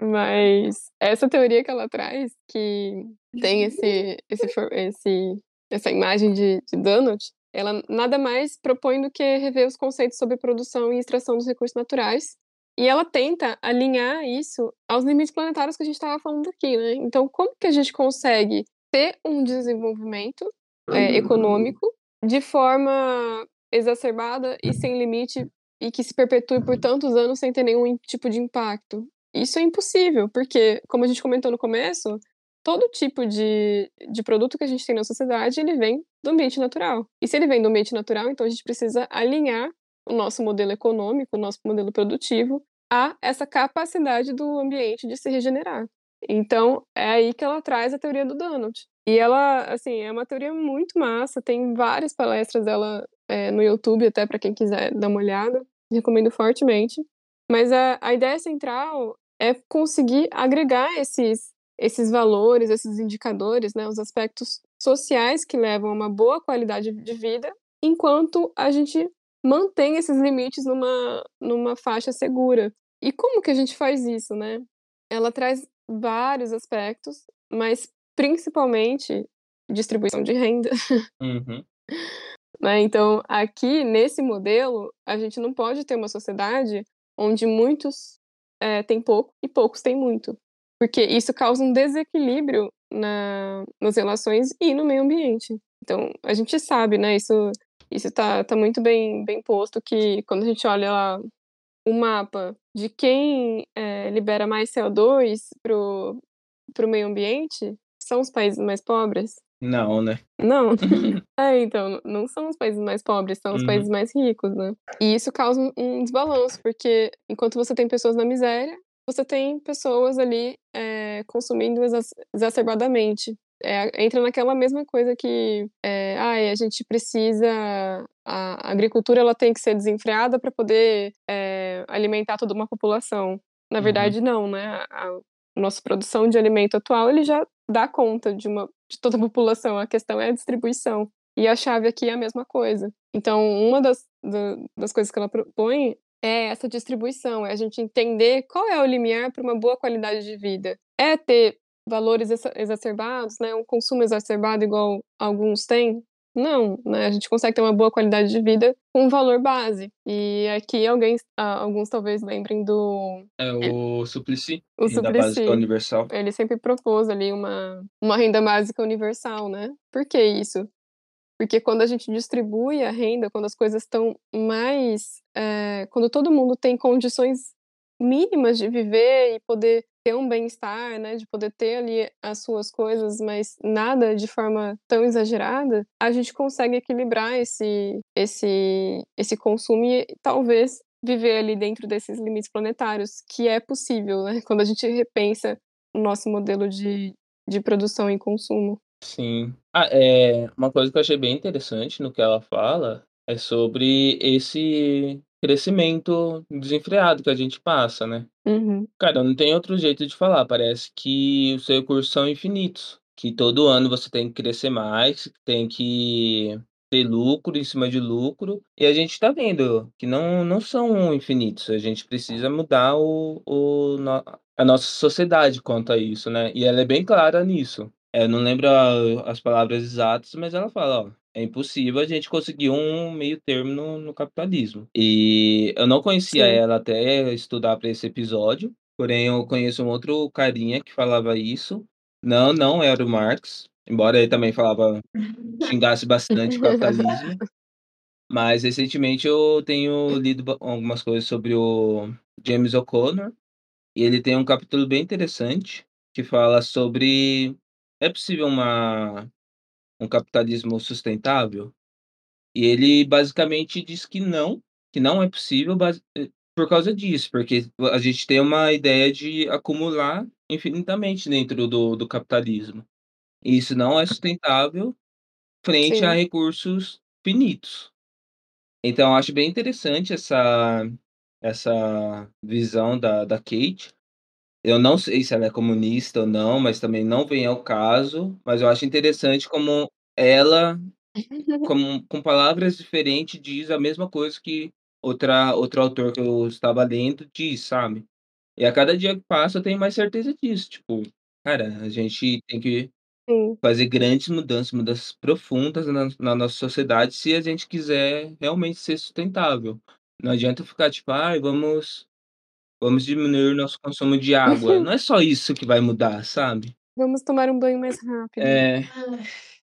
Mas essa teoria que ela traz, que tem esse, esse, esse, essa imagem de, de donut, ela nada mais propõe do que rever os conceitos sobre produção e extração dos recursos naturais. E ela tenta alinhar isso aos limites planetários que a gente estava falando aqui, né? Então, como que a gente consegue ter um desenvolvimento é, econômico de forma exacerbada e sem limite e que se perpetue por tantos anos sem ter nenhum tipo de impacto? Isso é impossível, porque, como a gente comentou no começo, todo tipo de, de produto que a gente tem na sociedade, ele vem do ambiente natural. E se ele vem do ambiente natural, então a gente precisa alinhar o nosso modelo econômico, o nosso modelo produtivo, a essa capacidade do ambiente de se regenerar. Então, é aí que ela traz a teoria do Donald. E ela, assim, é uma teoria muito massa, tem várias palestras dela é, no YouTube, até para quem quiser dar uma olhada, recomendo fortemente. Mas a, a ideia central é conseguir agregar esses, esses valores, esses indicadores, né, os aspectos sociais que levam a uma boa qualidade de vida, enquanto a gente mantém esses limites numa, numa faixa segura. E como que a gente faz isso, né? Ela traz vários aspectos, mas principalmente distribuição de renda.
Uhum.
né? Então, aqui, nesse modelo, a gente não pode ter uma sociedade onde muitos é, têm pouco e poucos têm muito. Porque isso causa um desequilíbrio na, nas relações e no meio ambiente. Então, a gente sabe, né? Isso isso tá, tá muito bem, bem posto que quando a gente olha lá o mapa de quem é, libera mais CO2 pro, pro meio ambiente, são os países mais pobres.
Não, né?
Não. é, então, não são os países mais pobres, são os
Uhum.
países mais ricos, né? E isso causa um, um desbalanço, porque enquanto você tem pessoas na miséria, você tem pessoas ali é, consumindo exa- exacerbadamente. É, entra naquela mesma coisa que é, ai, a gente precisa a agricultura ela tem que ser desenfreada para poder é, alimentar toda uma população. Na
Uhum.
verdade não né? A, a nossa produção de alimento atual ele já dá conta de uma de toda a população. A questão é a distribuição. E a chave aqui é a mesma coisa. Então uma das, da- das coisas que ela propõe é essa distribuição, é a gente entender qual é o limiar para uma boa qualidade de vida. É ter valores exa- exacerbados, né, um consumo exacerbado igual alguns têm? Não, né, a gente consegue ter uma boa qualidade de vida com um valor base. E aqui alguém, alguns talvez lembrem do
É o Suplicy,
o
renda
Suplicy.
básica universal.
Ele sempre propôs ali uma, uma renda básica universal, né? Por que isso? Porque quando a gente distribui a renda, quando as coisas estão mais. eh, quando todo mundo tem condições mínimas de viver e poder ter um bem-estar, né? De poder ter ali as suas coisas, mas nada de forma tão exagerada, a gente consegue equilibrar esse, esse, esse consumo e talvez viver ali dentro desses limites planetários, que é possível, né? Quando a gente repensa o nosso modelo de, de produção e consumo.
Sim. Ah, é, uma coisa que eu achei bem interessante no que ela fala é sobre esse crescimento desenfreado que a gente passa, né?
Uhum.
Cara, não tem outro jeito de falar. Parece que os recursos são infinitos. Que todo ano você tem que crescer mais, tem que ter lucro em cima de lucro. E a gente tá vendo que não, não são infinitos. A gente precisa mudar o, o, a nossa sociedade quanto a isso, né? E ela é bem clara nisso. É, Eu não lembro a- as palavras exatas, mas ela fala, ó, é impossível a gente conseguir um meio termo no, no capitalismo. E eu não conhecia
Sim.
ela até estudar para esse episódio, porém eu conheço um outro carinha que falava isso. Não, não era o Marx, embora ele também falava, xingasse bastante o capitalismo. Mas recentemente eu tenho lido algumas coisas sobre o James O'Connor, e ele tem um capítulo bem interessante que fala sobre é possível uma um capitalismo sustentável? E ele basicamente diz que não, que não é possível eh, por causa disso, porque a gente tem uma ideia de acumular infinitamente dentro do, do capitalismo. E isso não é sustentável frente a
Sim.
recursos finitos. Então, acho bem interessante essa, essa visão da, da Kate. Eu não sei se ela é comunista ou não, mas também não vem ao caso. Mas eu acho interessante como ela com, com palavras diferentes, diz a mesma coisa que outra, outro autor que eu estava lendo diz, sabe? E a cada dia que passa eu tenho mais certeza disso. Tipo, cara, a gente tem que
Sim.
fazer grandes mudanças, mudanças profundas na, na nossa sociedade, se a gente quiser realmente ser sustentável. Não adianta ficar tipo, ai, vamos, vamos diminuir nosso consumo de água. Não é só isso que vai mudar, sabe?
Vamos tomar um banho mais rápido.
É.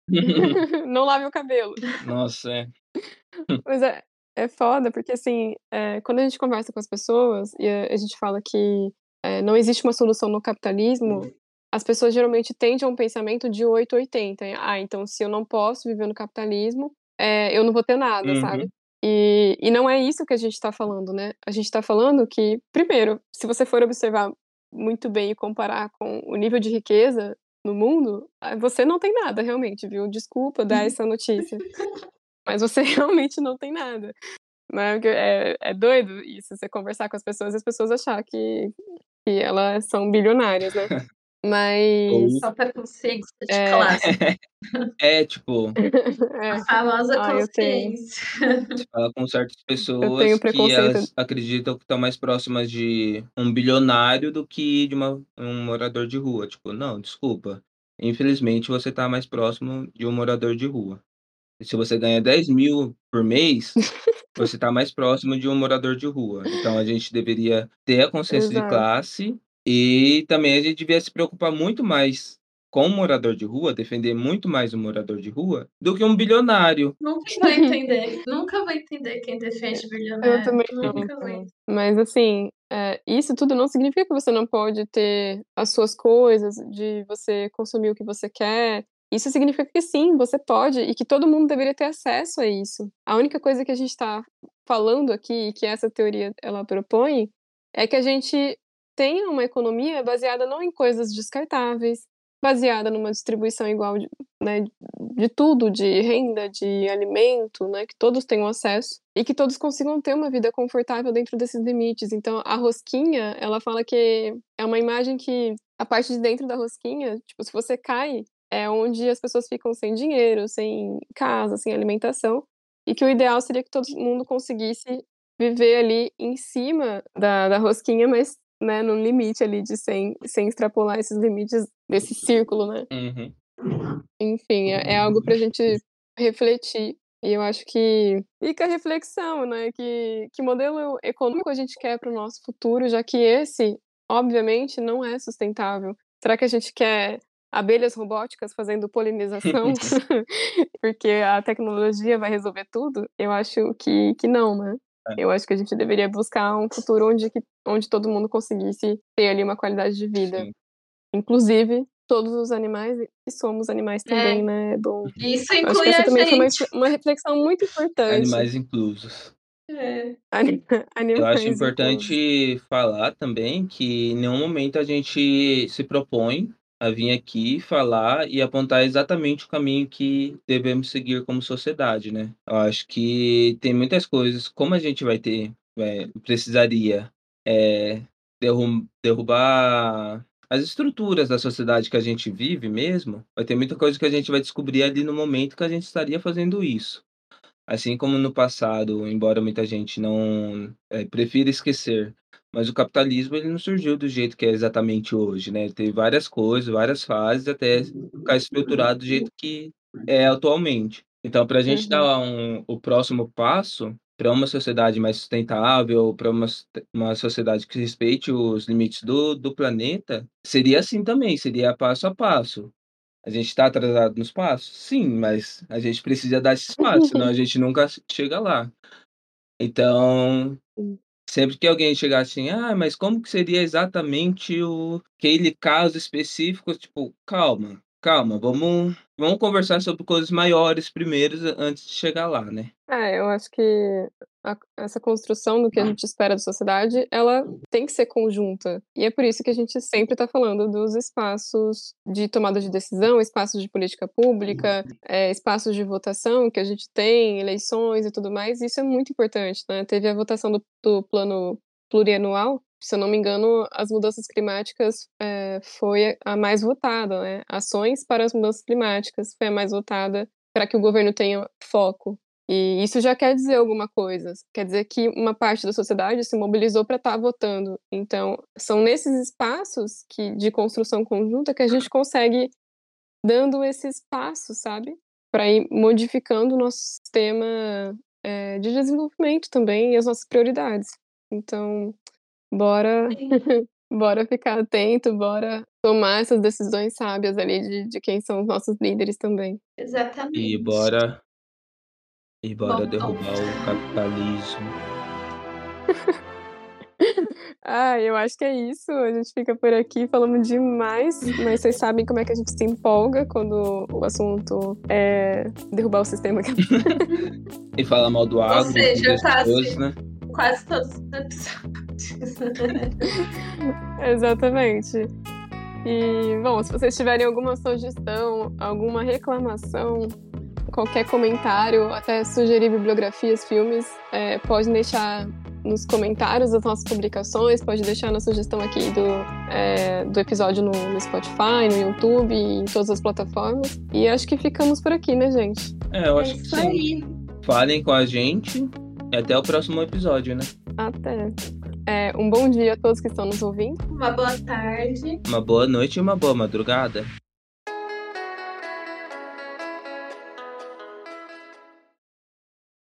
Não lave o cabelo.
Nossa, é.
Mas é, é foda, porque assim, é, quando a gente conversa com as pessoas e a, a gente fala que é, não existe uma solução no capitalismo, as pessoas geralmente tendem a um pensamento de 880. Ah, então se eu não posso viver no capitalismo, é, eu não vou ter nada,
Uhum.
sabe? E, e não é isso que a gente está falando, né? A gente está falando que, primeiro, se você for observar muito bem e comparar com o nível de riqueza no mundo, ah, você não tem nada, realmente, viu? Desculpa dar essa notícia. Mas você realmente não tem nada. Né? É, é doido isso, você conversar com as pessoas e as pessoas achar que, que elas são bilionárias, né? Mas.
Ou-
Só para consciência de
É.
classe.
É, tipo,
é,
A famosa
Ah,
consciência.
você fala com certas pessoas que elas acreditam que estão mais próximas de um bilionário do que de uma, um morador de rua. Tipo, não, desculpa. Infelizmente, você está mais próximo de um morador de rua. E se você ganha 10 mil por mês, você está mais próximo de um morador de rua. Então, a gente deveria ter a consciência de
Exato.
classe e também a gente devia se preocupar muito mais com o morador de rua, defender muito mais o morador de rua, do que um bilionário.
Nunca vai entender. Nunca vai entender quem defende bilionário.
Eu também não.
Nunca vai.
então. Mas assim, é, isso tudo não significa que você não pode ter as suas coisas, de você consumir o que você quer. Isso significa que sim, você pode e que todo mundo deveria ter acesso a isso. A única coisa que a gente está falando aqui, e que essa teoria ela propõe, é que a gente tenha uma economia baseada não em coisas descartáveis, baseada numa distribuição igual de, né, de tudo, de renda, de alimento, né, que todos tenham acesso e que todos consigam ter uma vida confortável dentro desses limites. Então, a rosquinha, ela fala que é uma imagem que a parte de dentro da rosquinha, tipo, se você cai, é onde as pessoas ficam sem dinheiro, sem casa, sem alimentação, e que o ideal seria que todo mundo conseguisse viver ali em cima da, da rosquinha, mas né, no limite ali de sem, sem extrapolar esses limites desse círculo, né?
Uhum.
Enfim, é, é algo pra gente refletir. E eu acho que fica a reflexão, né? Que, que modelo econômico a gente quer para o nosso futuro, já que esse, obviamente, não é sustentável. Será que a gente quer abelhas robóticas fazendo polinização? Porque a tecnologia vai resolver tudo? Eu acho que, que não, né?
É.
Eu acho que a gente deveria buscar um futuro onde, que, onde todo mundo conseguisse ter ali uma qualidade de vida.
Sim.
Inclusive, todos os animais, e somos animais também, né? É bom.
Isso
Eu Acho que
inclui
essa
a
também foi uma,
gente.
uma reflexão muito importante.
Animais inclusos.
É.
Ani- Animais
Eu acho
inclusos.
importante falar também que em nenhum momento a gente se propõe a vir aqui falar e apontar exatamente o caminho que devemos seguir como sociedade, né? Eu acho que tem muitas coisas, como a gente vai ter, é, precisaria é, derru- derrubar as estruturas da sociedade que a gente vive mesmo, vai ter muita coisa que a gente vai descobrir ali no momento que a gente estaria fazendo isso. Assim como no passado, embora muita gente não é, prefira esquecer, mas o capitalismo ele não surgiu do jeito que é exatamente hoje, né? Teve várias coisas, várias fases até ficar estruturado do jeito que é atualmente. Então, para a gente
Uhum.
dar um, o próximo passo para uma sociedade mais sustentável, para uma, uma sociedade que respeite os limites do, do planeta, seria assim também, seria passo a passo. A gente está atrasado nos passos? Sim, mas a gente precisa dar esses passos, senão a gente nunca chega lá. Então. Sempre que alguém chegar assim, ah, mas como que seria exatamente o aquele caso específico? Tipo, calma, calma, vamos, vamos conversar sobre coisas maiores primeiro antes de chegar lá, né?
É, eu acho que a- essa construção do que a gente espera da sociedade, ela tem que ser conjunta. E é por isso que a gente sempre está falando dos espaços de tomada de decisão, espaços de política pública, é, espaços de votação que a gente tem, eleições e tudo mais. Isso é muito importante, né? Teve a votação do, do plano plurianual. Se eu não me engano, as mudanças climáticas é, foi a mais votada, né? Ações para as mudanças climáticas foi a mais votada para que o governo tenha foco. E isso já quer dizer alguma coisa. Quer dizer que uma parte da sociedade se mobilizou para estar votando. Então, são nesses espaços que, de construção conjunta que a gente consegue dando esses passos, sabe? Para ir modificando o nosso sistema é, de desenvolvimento também e as nossas prioridades. Então, bora, bora ficar atento, bora tomar essas decisões sábias ali de, de quem são os nossos líderes também.
Exatamente.
E bora. E bora
Bom,
derrubar o capitalismo.
Ah, eu acho que é isso. A gente fica por aqui falando demais, mas vocês sabem como é que a gente se empolga quando o assunto é derrubar o sistema.
E falar mal do agro,
tá
pessoas,
assim.
né?
Quase todos os episódios.
Exatamente. E, bom, se vocês tiverem alguma sugestão, alguma reclamação, qualquer comentário, até sugerir bibliografias, filmes, é, pode deixar nos comentários das nossas publicações, pode deixar na sugestão aqui do, é, do episódio no, no Spotify, no YouTube, em todas as plataformas. E acho que ficamos por aqui, né, gente?
É, eu
É
acho que
isso
sim.
aí.
Falem com a gente. E até o próximo episódio, né?
Até. É, um bom dia a todos que estão nos ouvindo.
Uma boa tarde.
Uma boa noite e uma boa madrugada.